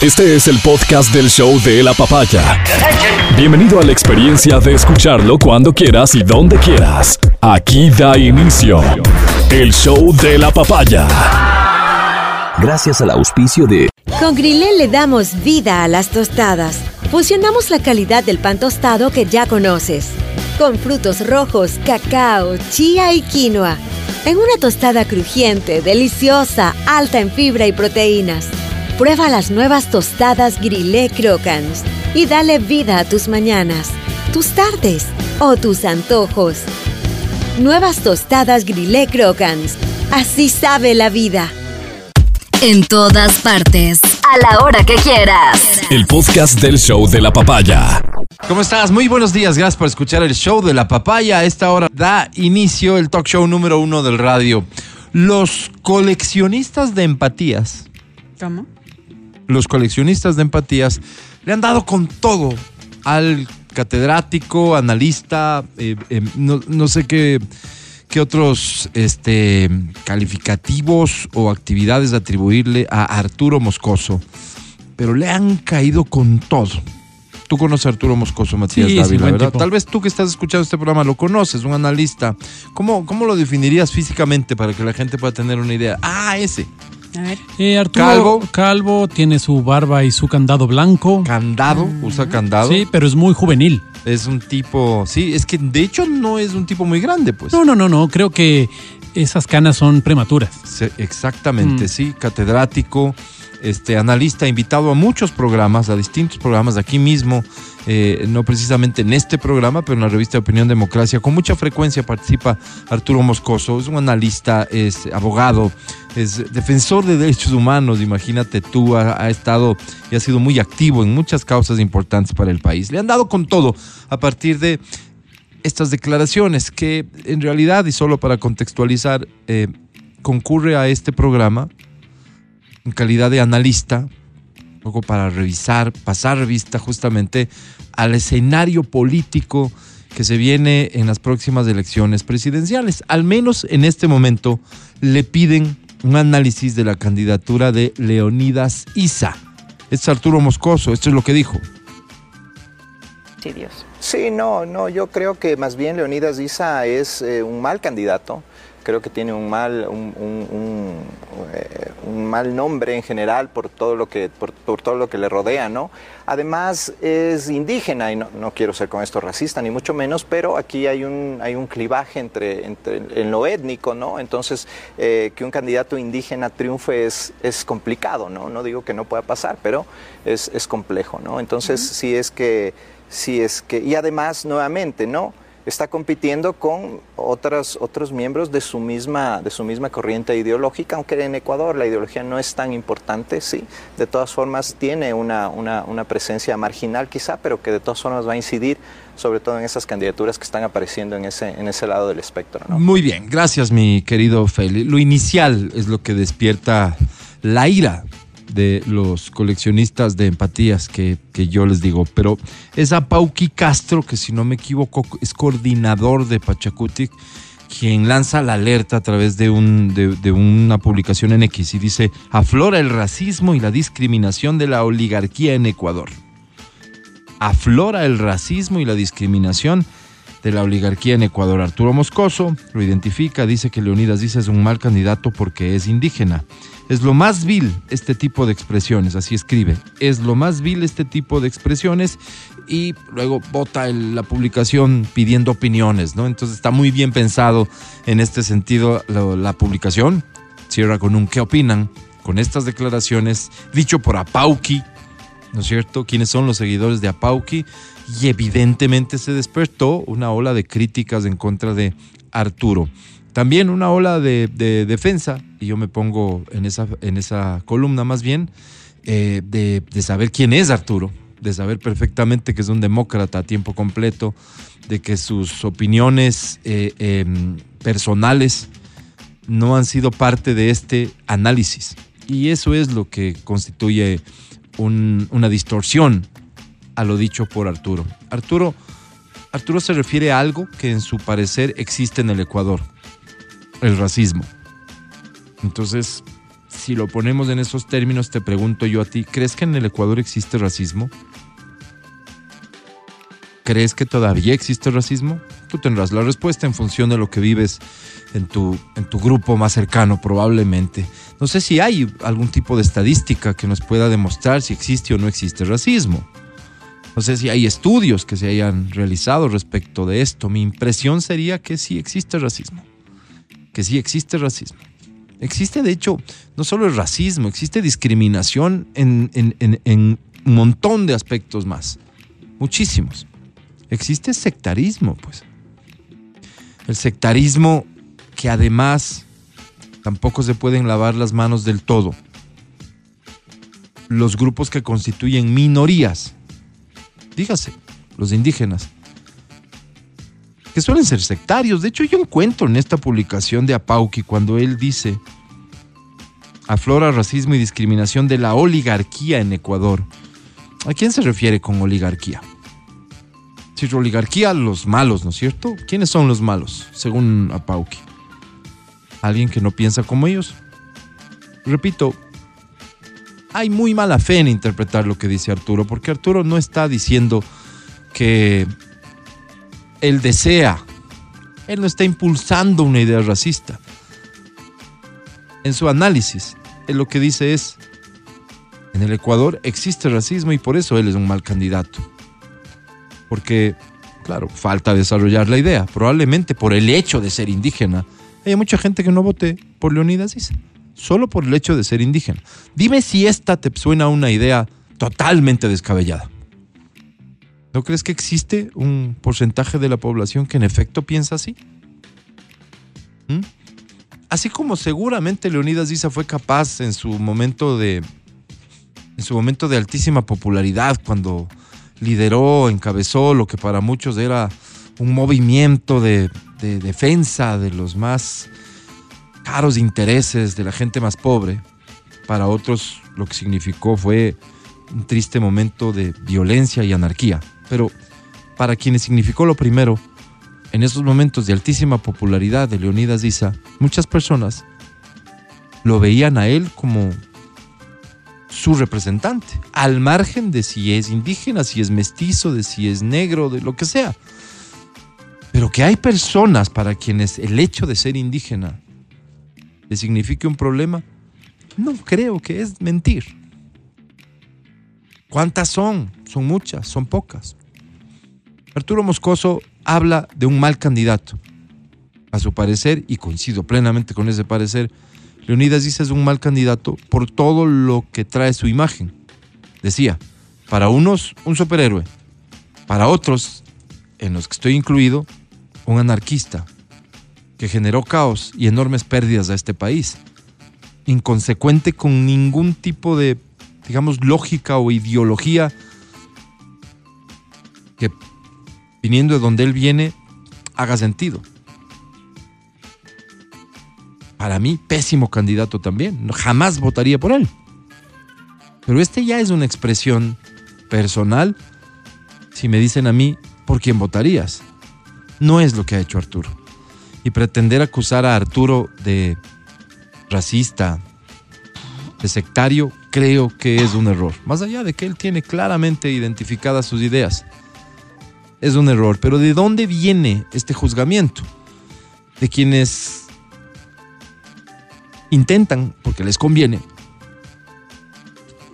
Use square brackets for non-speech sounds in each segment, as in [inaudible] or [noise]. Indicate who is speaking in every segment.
Speaker 1: Este es el podcast del show de la papaya. Bienvenido a la experiencia de escucharlo cuando quieras y donde quieras. Aquí da inicio el show de la papaya.
Speaker 2: Gracias al auspicio de
Speaker 3: Con Grilé le damos vida a las tostadas. Fusionamos la calidad del pan tostado que ya conoces, con frutos rojos, cacao, chía y quinoa, en una tostada crujiente, deliciosa, alta en fibra y proteínas. Prueba las nuevas tostadas Grilé Crocans y dale vida a tus mañanas, tus tardes o tus antojos. Nuevas tostadas Grilé Crocans. Así sabe la vida.
Speaker 4: En todas partes. A la hora que quieras.
Speaker 1: El podcast del show de la papaya.
Speaker 5: ¿Cómo estás? Muy buenos días, gracias por escuchar el show de la papaya. A esta hora da inicio el talk show número uno del radio. Los coleccionistas de empatías.
Speaker 6: ¿Cómo?
Speaker 5: Los coleccionistas de empatías le han dado con todo al catedrático, analista, eh, eh, no, no sé qué, qué otros este, calificativos o actividades atribuirle a Arturo Moscoso, pero le han caído con todo. Tú conoces a Arturo Moscoso, Matías
Speaker 6: Sí,
Speaker 5: Dávila,
Speaker 6: buen
Speaker 5: ¿verdad?
Speaker 6: tipo.
Speaker 5: Tal vez tú que estás escuchando este programa lo conoces, un analista. ¿Cómo, ¿Cómo lo definirías físicamente para que la gente pueda tener una idea? Ah, ese.
Speaker 6: A ver. Eh, Arturo
Speaker 5: Calvo.
Speaker 6: Calvo. tiene su barba y su candado blanco.
Speaker 5: Candado, usa candado.
Speaker 6: Sí, pero es muy juvenil.
Speaker 5: Es un tipo, sí, es que de hecho no es un tipo muy grande, pues.
Speaker 6: No, no, no, no. Creo que esas canas son prematuras.
Speaker 5: Exactamente,
Speaker 6: Mm.
Speaker 5: sí, catedrático, este, analista, invitado a muchos programas, a distintos programas aquí mismo, eh, no precisamente en este programa, pero en la revista Opinión Democracia. Con mucha frecuencia participa Arturo Moscoso, es un analista, es abogado, es defensor de derechos humanos, imagínate tú, ha, ha estado y ha sido muy activo en muchas causas importantes para el país. Le han dado con todo a partir de estas declaraciones que en realidad, y solo para contextualizar, eh, concurre a este programa en calidad de analista, un poco para revisar, pasar revista justamente al escenario político que se viene en las próximas elecciones presidenciales. Al menos en este momento le piden un análisis de la candidatura de Leonidas Isa. Es Arturo Moscoso, esto es lo que dijo.
Speaker 7: Sí, no, no, yo creo que más bien Leonidas Issa es eh, un mal candidato. Creo que tiene un mal, un, un- un, eh, un mal nombre en general por todo lo que, por, por todo lo que le rodea, ¿no? Además es indígena y no, no quiero ser con esto racista ni mucho menos, pero aquí hay un, hay un clivaje entre, entre en lo étnico, ¿no? Entonces eh, que un candidato indígena triunfe es, es complicado, ¿no? No digo que no pueda pasar, pero es, es complejo, ¿no? Entonces sí es que Sí, es que, y además, nuevamente, ¿no? Está compitiendo con otros, otros miembros de su, misma, de su misma corriente ideológica, aunque en Ecuador la ideología no es tan importante, sí. De todas formas, tiene una, una, presencia marginal quizá, pero que de todas formas va a incidir, sobre todo en esas candidaturas que están apareciendo en ese, en ese lado del espectro.
Speaker 5: Muy bien, gracias mi querido Feli. Lo inicial es lo que despierta la ira de los coleccionistas de empatías que, que yo les digo, pero es a Pauqui Castro, que si no me equivoco es coordinador de Pachacutic, quien lanza la alerta a través de, un, de, de una publicación en X y dice, aflora el racismo y la discriminación de la oligarquía en Ecuador. Aflora el racismo y la discriminación de la oligarquía en Ecuador. Arturo Moscoso lo identifica, dice que Leonidas dice es un mal candidato porque es indígena. Es lo más vil este tipo de expresiones, así escribe. Es lo más vil este tipo de expresiones y luego vota la publicación pidiendo opiniones, ¿no? Entonces está muy bien pensado en este sentido lo- la publicación. Cierra con un ¿qué opinan? Con estas declaraciones, dicho por Apauqui, ¿no es cierto? ¿Quiénes son los seguidores de Apauqui? Y evidentemente se despertó una ola de críticas en contra de Arturo. También una ola de, de defensa, y yo me pongo en esa, en esa columna más bien, eh, de, saber quién es Arturo, de saber perfectamente que es un demócrata a tiempo completo, de que sus opiniones eh, em, personales no han sido parte de este análisis. Y eso es lo que constituye un- una distorsión a lo dicho por Arturo. Arturo. Arturo se refiere a algo que en su parecer existe en el Ecuador, el racismo. Entonces, si lo ponemos en esos términos, te pregunto yo a ti, ¿crees que en el Ecuador existe racismo? ¿Crees que todavía existe racismo? Tú tendrás la respuesta en función de lo que vives en tu, en tu grupo más cercano, probablemente. No sé si hay algún tipo de estadística que nos pueda demostrar si existe o no existe racismo. No sé si hay estudios que se hayan realizado respecto de esto. Mi impresión sería que sí existe racismo. Que sí existe racismo. Existe, de hecho, no solo el racismo, existe discriminación en, un montón de aspectos más. Muchísimos. Existe sectarismo, pues. El sectarismo que además tampoco se pueden lavar las manos del todo. Los grupos que constituyen minorías, dígase, los indígenas, que suelen ser sectarios. De hecho, yo encuentro en esta publicación de Apauqui cuando él dice, aflora racismo y discriminación de la oligarquía en Ecuador. ¿A quién se refiere con oligarquía? Si es oligarquía, los malos, ¿no es cierto? ¿Quiénes son los malos, según Apauqui? ¿Alguien que no piensa como ellos? Repito, hay muy mala fe en interpretar lo que dice Arturo, porque Arturo no está diciendo que él desea, él no está impulsando una idea racista. En su análisis, él lo que dice es, en el Ecuador existe racismo y por eso él es un mal candidato. Porque, claro, falta desarrollar la idea. Probablemente por el hecho de ser indígena, hay mucha gente que no vote por Leonidas solo por el hecho de ser indígena. Dime si esta te suena una idea totalmente descabellada. ¿No crees que existe un porcentaje de la población que en efecto piensa así? ¿Mm? Así como seguramente Leonidas Issa fue capaz en su momento de en su momento de altísima popularidad cuando lideró, encabezó lo que para muchos era un movimiento de defensa de los más caros intereses de la gente más pobre. Para otros lo que significó fue un triste momento de violencia y anarquía. Pero para quienes significó lo primero, en esos momentos de altísima popularidad de Leonidas Issa, muchas personas lo veían a él como su representante, al margen de si es indígena, si es mestizo, de si es negro, de lo que sea. Pero que hay personas para quienes el hecho de ser indígena le signifique un problema, no creo que es mentir. ¿Cuántas son? Son muchas, son pocas. Arturo Moscoso habla de un mal candidato. A su parecer, y coincido plenamente con ese parecer, Leonidas dice es un mal candidato por todo lo que trae su imagen. Decía, para unos un superhéroe, para otros, en los que estoy incluido, un anarquista que generó caos y enormes pérdidas a este país, inconsecuente con ningún tipo de, digamos, lógica o ideología que viniendo de donde él viene haga sentido para mí, pésimo candidato también. Jamás votaría por él. Pero este ya es una expresión personal. Si me dicen a mí, ¿por quién votarías? No es lo que ha hecho Arturo. Y pretender acusar a Arturo de racista, de sectario, creo que es un error. Más allá de que él tiene claramente identificadas sus ideas. Es un error. Pero ¿de dónde viene este juzgamiento? De quienes intentan, porque les conviene,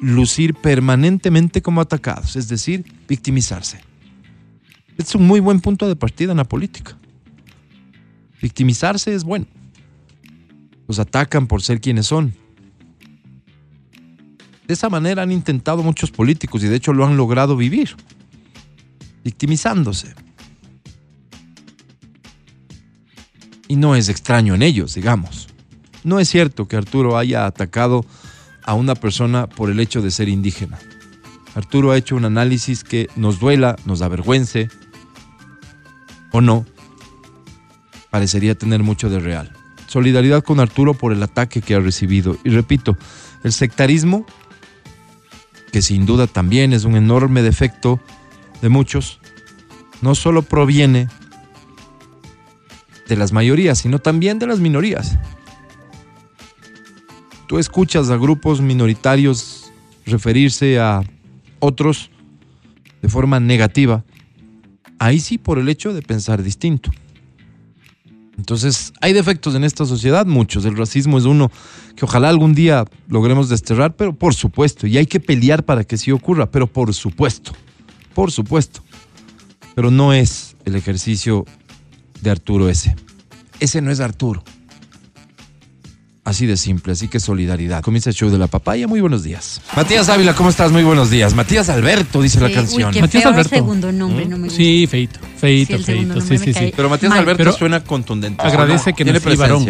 Speaker 5: lucir permanentemente como atacados, es decir, victimizarse. Es un muy buen punto de partida en la política. Victimizarse es bueno. Los atacan por ser quienes son. De esa manera han intentado muchos políticos y de hecho lo han logrado vivir, victimizándose. Y no es extraño en ellos, digamos. No es cierto que Arturo haya atacado a una persona por el hecho de ser indígena. Arturo ha hecho un análisis que nos duela, nos avergüence o no, parecería tener mucho de real. Solidaridad con Arturo por el ataque que ha recibido. Y repito, el sectarismo, que sin duda también es un enorme defecto de muchos, no solo proviene de las mayorías, sino también de las minorías. tú escuchas a grupos minoritarios referirse a otros de forma negativa, ahí sí por el hecho de pensar distinto. Entonces, hay defectos en esta sociedad, muchos. El racismo es uno que ojalá algún día logremos desterrar, pero por supuesto, y hay que pelear para que sí ocurra, pero por supuesto, por supuesto. Pero no es el ejercicio de Arturo ese. Ese no es Arturo. Así de simple, así que solidaridad. Comienza el show de la papaya. Muy buenos días. Matías Ávila, ¿cómo estás? Muy buenos días. Matías Alberto, dice la
Speaker 8: Sí,
Speaker 5: canción.
Speaker 8: Uy, qué
Speaker 6: Matías
Speaker 8: feo
Speaker 6: Alberto.
Speaker 8: segundo nombre, no me gusta.
Speaker 6: Sí, feito, feito,
Speaker 8: Sí, el segundo
Speaker 6: feito. Sí,
Speaker 8: nombre
Speaker 6: sí,
Speaker 8: me
Speaker 6: sí.
Speaker 8: cae.
Speaker 5: Pero Matías
Speaker 8: Mal.
Speaker 5: Alberto
Speaker 6: Pero
Speaker 5: suena contundente.
Speaker 6: Agradece que
Speaker 5: Tiene
Speaker 6: nací varón.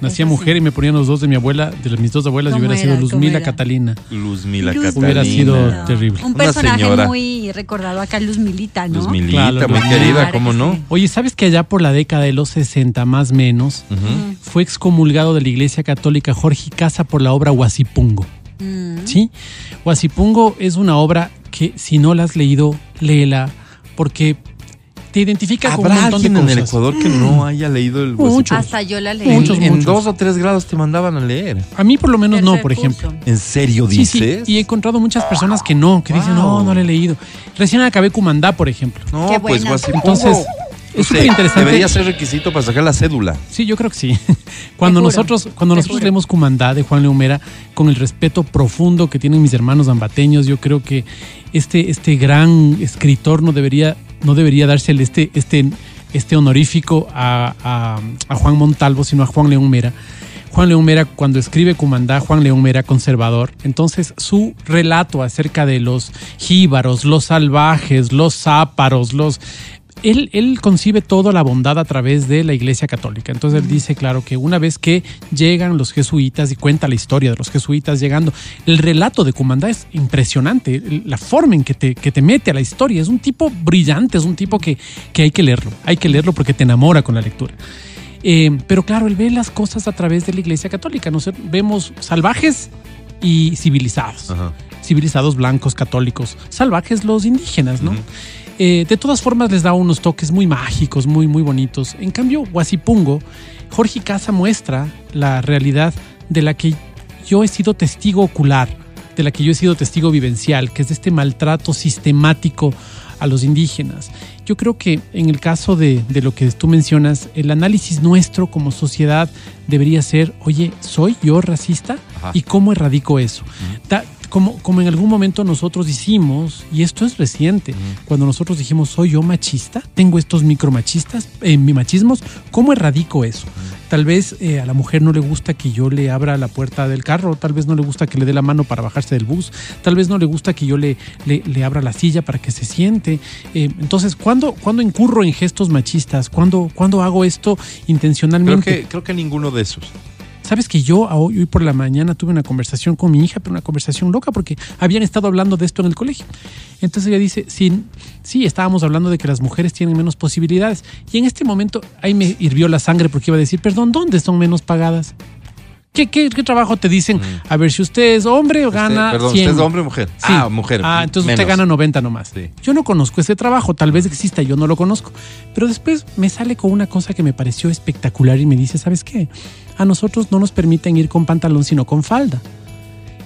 Speaker 6: Nacía
Speaker 8: Eso
Speaker 6: mujer
Speaker 8: sí.
Speaker 6: y me ponían los dos de mi abuela, de mis dos abuelas, y
Speaker 8: ¿Cómo
Speaker 6: hubiera sido
Speaker 8: era? ¿Cómo
Speaker 6: Luzmila? Catalina.
Speaker 5: Luzmila
Speaker 8: Luz
Speaker 5: Catalina.
Speaker 6: Hubiera sido terrible.
Speaker 8: Un
Speaker 5: Una
Speaker 8: personaje
Speaker 5: señora.
Speaker 8: muy recordado acá, Luz Milita, ¿no?
Speaker 5: Luzmilita,
Speaker 6: Claro,
Speaker 5: muy querida, ¿cómo no?
Speaker 6: Oye, ¿sabes que allá por la década de los 60, más o menos, fue excomulgado de la Iglesia Católica Jorge Casa por la obra Huasipungo?
Speaker 8: Mm.
Speaker 6: ¿Sí? Huasipungo es una obra que si no la has leído, léela, porque te identifica con un
Speaker 5: ¿Habrá
Speaker 6: montón de
Speaker 5: alguien en el
Speaker 6: cosas.
Speaker 5: Ecuador que no haya leído el
Speaker 6: Muchos.
Speaker 8: Hasta yo la leí.
Speaker 6: Muchos,
Speaker 5: en, en
Speaker 6: muchos.
Speaker 5: dos o tres grados te mandaban a leer.
Speaker 6: A mí por lo menos no, por
Speaker 8: curso.
Speaker 6: ejemplo.
Speaker 5: ¿En serio dices?
Speaker 6: sí, y he encontrado muchas personas que no, que dicen, no, no le he leído. Recién acabé Cumandá, por ejemplo.
Speaker 5: No,
Speaker 8: Qué
Speaker 5: pues. Huasipungo.
Speaker 6: Entonces, es súper interesante.
Speaker 5: Debería ser requisito para sacar la cédula.
Speaker 6: Sí, yo creo que sí. [laughs] Cuando nosotros, cuando nosotros leemos Cumandá de Juan Leumera, con el respeto profundo que tienen mis hermanos ambateños, yo creo que este, este gran escritor no debería, no debería dársele este, este, este honorífico a Juan Montalvo, sino a Juan León Mera. Juan León Mera, cuando escribe Cumandá, Juan León Mera, conservador, entonces su relato acerca de los jíbaros, los salvajes, los záparos, los él, él concibe toda la bondad a través de la Iglesia Católica. Entonces él dice, claro, que una vez que llegan los jesuitas y cuenta la historia de los jesuitas llegando, el relato de Cumandá es impresionante, la forma en que te, que te mete a la historia. Es un tipo brillante, es un tipo que, que hay que leerlo, hay que leerlo porque te enamora con la lectura. Eh, pero claro, él ve las cosas a través de la Iglesia Católica. Nos vemos salvajes y civilizados. Civilizados blancos, católicos, salvajes los indígenas, ¿no? Eh, de todas formas les da unos toques muy mágicos, muy, muy bonitos. En cambio, Huasipungo, Jorge Casa muestra la realidad de la que yo he sido testigo ocular, de la que yo he sido testigo vivencial, que es de este maltrato sistemático a los indígenas. Yo creo que en el caso de, de lo que tú mencionas, el análisis nuestro como sociedad debería ser, oye, ¿soy yo racista?
Speaker 5: Ajá.
Speaker 6: ¿Y cómo erradico eso? Da- como, como en algún momento nosotros hicimos, y esto es reciente, cuando nosotros dijimos, ¿soy yo machista? ¿Tengo estos micromachistas, eh, mi machismos? ¿Cómo erradico eso? Tal vez eh, a la mujer no le gusta que yo le abra la puerta del carro, tal vez no le gusta que le dé la mano para bajarse del bus, tal vez no le gusta que yo le, le, le abra la silla para que se siente. Eh, entonces, ¿cuándo, ¿cuándo incurro en gestos machistas? ¿Cuándo, ¿Cuándo hago esto
Speaker 5: Creo
Speaker 6: intencionalmente?
Speaker 5: que, creo que ninguno de esos.
Speaker 6: Sabes que yo hoy, hoy por la mañana tuve una conversación con mi hija, pero una conversación loca porque habían estado hablando de esto en el colegio. Entonces ella dice, sí, sí, estábamos hablando de que las mujeres tienen menos posibilidades. Y en este momento ahí me hirvió la sangre porque iba a decir, perdón, ¿dónde son menos pagadas? ¿Qué, qué, qué trabajo te dicen? A ver, si usted es hombre o gana
Speaker 5: Usted- perdón,
Speaker 6: 100.
Speaker 5: ¿usted es hombre o mujer?
Speaker 6: Sí.
Speaker 5: Ah, mujer.
Speaker 6: Ah, entonces
Speaker 5: menos.
Speaker 6: usted gana 90 nomás.
Speaker 5: Sí.
Speaker 6: Yo no conozco ese trabajo, tal vez exista, yo no lo conozco. Pero después me sale con una cosa que me pareció espectacular y me dice, ¿sabes qué? A nosotros no nos permiten ir con pantalón, sino con falda.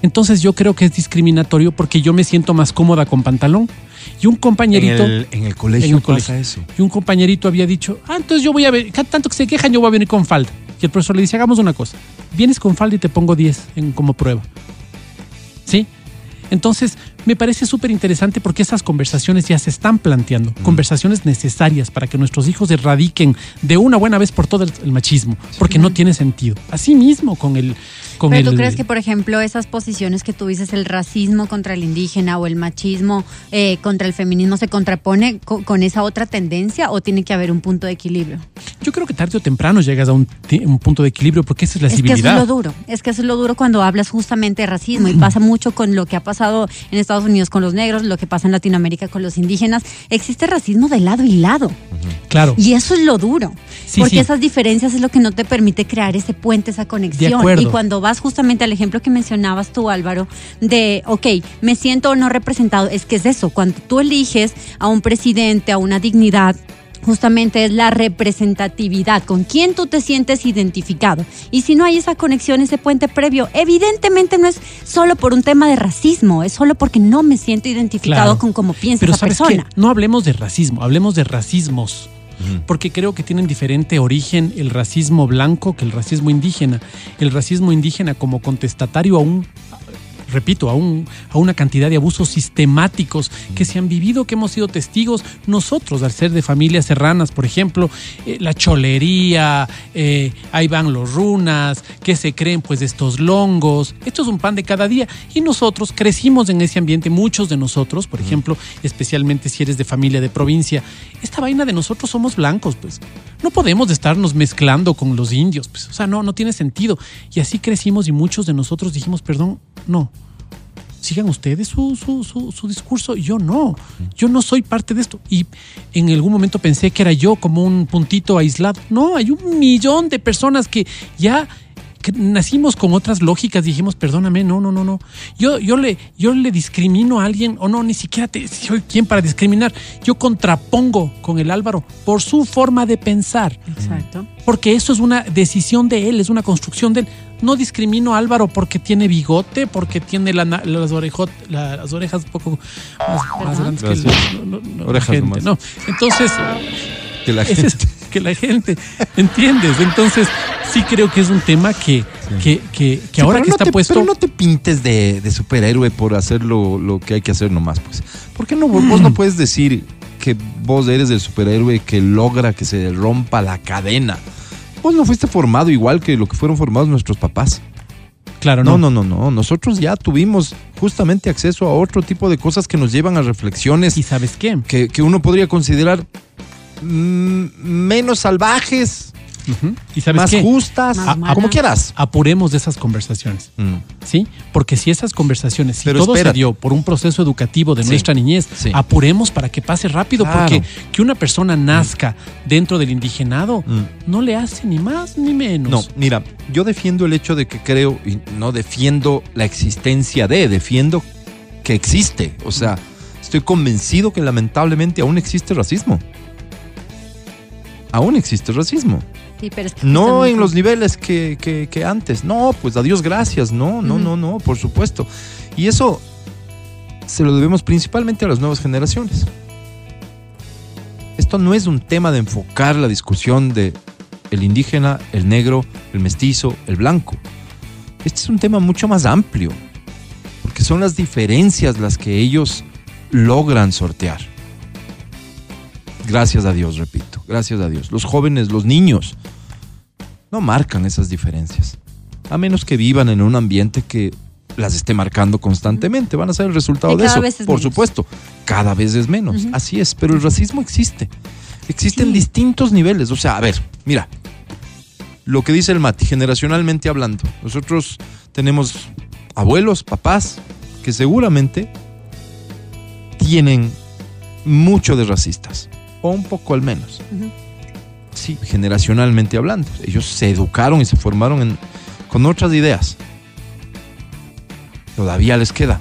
Speaker 6: Entonces yo creo que es discriminatorio porque yo me siento más cómoda con pantalón. Y un
Speaker 5: En
Speaker 6: compañerito...
Speaker 5: el, en el colegio
Speaker 6: en el
Speaker 5: pasa
Speaker 6: colegio.
Speaker 5: eso.
Speaker 6: Y un compañerito había dicho, ah, entonces yo voy a ver, tanto que se quejan, yo voy a venir con falda. Y el profesor le dice, hagamos una cosa, vienes con falda y te pongo 10 en, como prueba. ¿Sí? Entonces, me parece súper interesante porque esas conversaciones ya se están planteando, conversaciones necesarias para que nuestros hijos erradiquen de una buena vez por todo el, el machismo, porque no tiene sentido. Así mismo con el... Con
Speaker 8: Pero
Speaker 6: el
Speaker 8: tú crees que, por ejemplo, esas posiciones que tú dices, el racismo contra el indígena o el machismo eh, contra el feminismo, se contrapone co- con esa otra tendencia o tiene que haber un punto de equilibrio?
Speaker 6: Yo creo que tarde o temprano llegas a un, punto de equilibrio porque esa es la
Speaker 8: Es que eso es
Speaker 6: civilidad.
Speaker 8: lo duro, es que eso es lo duro cuando hablas justamente de racismo y pasa mucho con lo que ha pasado en Estados Unidos con los negros, lo que pasa en Latinoamérica con los indígenas. Existe racismo de lado y lado
Speaker 6: Claro.
Speaker 8: y eso es lo duro,
Speaker 6: Sí,
Speaker 8: porque
Speaker 6: sí.
Speaker 8: esas diferencias es lo que no te permite crear ese puente, esa conexión. Y cuando vas justamente al ejemplo que mencionabas tú, Álvaro, de, ok, me siento no representado, es que es eso, cuando tú eliges a un presidente, a una dignidad, justamente es la representatividad, con quién tú te sientes identificado. Y si no hay esa conexión, ese puente previo, evidentemente no es solo por un tema de racismo, es solo porque no me siento identificado
Speaker 6: Claro.
Speaker 8: con cómo piensa
Speaker 6: Pero
Speaker 8: esa
Speaker 6: ¿sabes qué?
Speaker 8: persona.
Speaker 6: No hablemos de racismo, hablemos de racismos. Porque creo que tienen diferente origen el racismo blanco que el racismo indígena. El racismo indígena como contestatario a un, repito, a, un, a una cantidad de abusos sistemáticos que se han vivido, que hemos sido testigos nosotros al ser de familias serranas, por ejemplo, eh, la cholería, eh, ahí van los runas, que se creen pues de estos longos. Esto es un pan de cada día y nosotros crecimos en ese ambiente, muchos de nosotros, por ejemplo, especialmente si eres de familia de provincia, esta vaina de nosotros somos blancos, pues. No podemos estarnos mezclando con los indios, pues. O sea, no, no tiene sentido. Y así crecimos y muchos de nosotros dijimos, perdón, no, sigan ustedes su, su, su, su discurso yo no. Yo no soy parte de esto. Y en algún momento pensé que era yo como un puntito aislado. No, hay un millón de personas que ya que nacimos con otras lógicas. Dijimos, perdóname, no, no, no, no. Yo, yo, le, yo le discrimino a alguien, o no, ni siquiera te, soy quien para discriminar. Yo contrapongo con el Álvaro por su forma de pensar.
Speaker 8: Exacto.
Speaker 6: Porque eso es una decisión de él, es una construcción de él. No discrimino a Álvaro porque tiene bigote, porque tiene la na- las, orejot- la- las orejas un poco más, más grandes que la
Speaker 5: Orejas
Speaker 6: gente,
Speaker 5: nomás.
Speaker 6: no. Entonces,
Speaker 5: Que la gente.
Speaker 6: es- que la gente, ¿entiendes? Entonces, sí creo que es un tema que, que, que, que
Speaker 5: Sí,
Speaker 6: ahora que
Speaker 5: no
Speaker 6: está
Speaker 5: te-
Speaker 6: puesto...
Speaker 5: Pero no te pintes de, de superhéroe por hacer lo, lo que hay que hacer nomás, pues. ¿Por qué no? Vos no puedes decir que vos eres el superhéroe que logra que se rompa la cadena. Vos no fuiste formado igual que lo que fueron formados nuestros papás.
Speaker 6: claro,
Speaker 5: No, no, no, no. Nosotros ya tuvimos justamente acceso a otro tipo de cosas que nos llevan a reflexiones
Speaker 6: ¿Y sabes qué?
Speaker 5: que, que uno podría considerar mm, menos salvajes.
Speaker 6: ¿Y sabes
Speaker 5: más
Speaker 6: qué?
Speaker 5: justas,
Speaker 8: Más
Speaker 5: a- como quieras.
Speaker 6: Apuremos de esas conversaciones.
Speaker 5: Mm.
Speaker 6: ¿sí? Porque si esas conversaciones, si
Speaker 5: Pero
Speaker 6: todo se dio por un proceso educativo de
Speaker 5: Sí.
Speaker 6: nuestra niñez,
Speaker 5: Sí.
Speaker 6: apuremos para que pase rápido,
Speaker 5: Claro.
Speaker 6: porque que una persona nazca dentro del indigenado
Speaker 5: Mm.
Speaker 6: no le hace ni más ni menos.
Speaker 5: No, mira, yo defiendo el hecho de que creo, y no defiendo la existencia de, defiendo que existe. O sea, estoy convencido que lamentablemente aún existe racismo. Aún existe racismo.
Speaker 8: Sí, pero es que
Speaker 5: No en los niveles que, que- que antes. No, pues a Dios gracias. No, no, no, no, por supuesto. Y eso se lo debemos principalmente a las nuevas generaciones. Esto no es un tema de enfocar la discusión de el indígena, el negro, el mestizo, el blanco. Este es un tema mucho más amplio, porque son las diferencias las que ellos logran sortear. Gracias a Dios, repito, gracias a Dios. Los jóvenes, los niños, no marcan esas diferencias, a menos que vivan en un ambiente que las esté marcando constantemente. Van a ser el resultado de
Speaker 8: cada
Speaker 5: eso,
Speaker 8: vez es
Speaker 5: por
Speaker 8: menos.
Speaker 5: supuesto. Cada vez es menos, así es, pero el racismo existe. Existe en
Speaker 8: Sí.
Speaker 5: distintos niveles. O sea, a ver, mira, lo que dice el Mati, generacionalmente hablando. Nosotros tenemos abuelos, papás, que seguramente tienen mucho de racistas, o un poco al menos. Sí, generacionalmente hablando. Ellos se educaron y se formaron en- con otras ideas. Todavía les queda.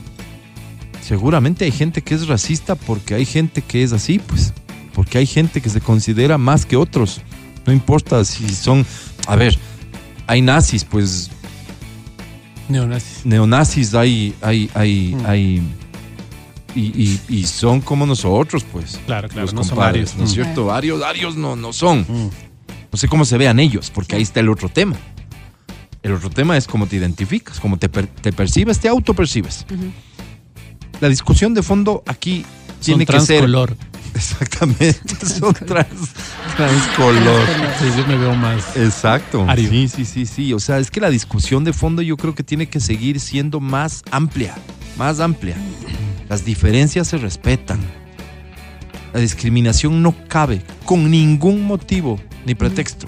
Speaker 5: Seguramente hay gente que es racista porque hay gente que es así, pues. Porque hay gente que se considera más que otros. No importa si son. A ver, hay nazis, pues
Speaker 6: Neonazis.
Speaker 5: neonazis hay, hay, hay,
Speaker 6: Mm.
Speaker 5: hay y, y- y son como nosotros, pues.
Speaker 6: Claro, claro,
Speaker 5: los
Speaker 6: no son varios.
Speaker 5: ¿no es
Speaker 6: Mm.
Speaker 5: cierto? Varios, varios no, no son.
Speaker 6: Mm.
Speaker 5: No sé cómo se vean ellos, porque ahí está el otro tema. El otro tema es cómo te identificas, cómo te, per- te percibes, te autopercibes.
Speaker 8: Ujú.
Speaker 5: La discusión de fondo aquí
Speaker 6: Son
Speaker 5: tiene que ser.
Speaker 6: transcolor. [laughs]
Speaker 5: Exactamente, son [laughs] trans, transcolor.
Speaker 6: Sí, yo me veo más.
Speaker 5: Exacto.
Speaker 6: Ario.
Speaker 5: Sí, sí, sí, sí. O sea, es que la discusión de fondo yo creo que tiene que seguir siendo más amplia, más amplia. Las diferencias se respetan. La discriminación no cabe con ningún motivo ni pretexto.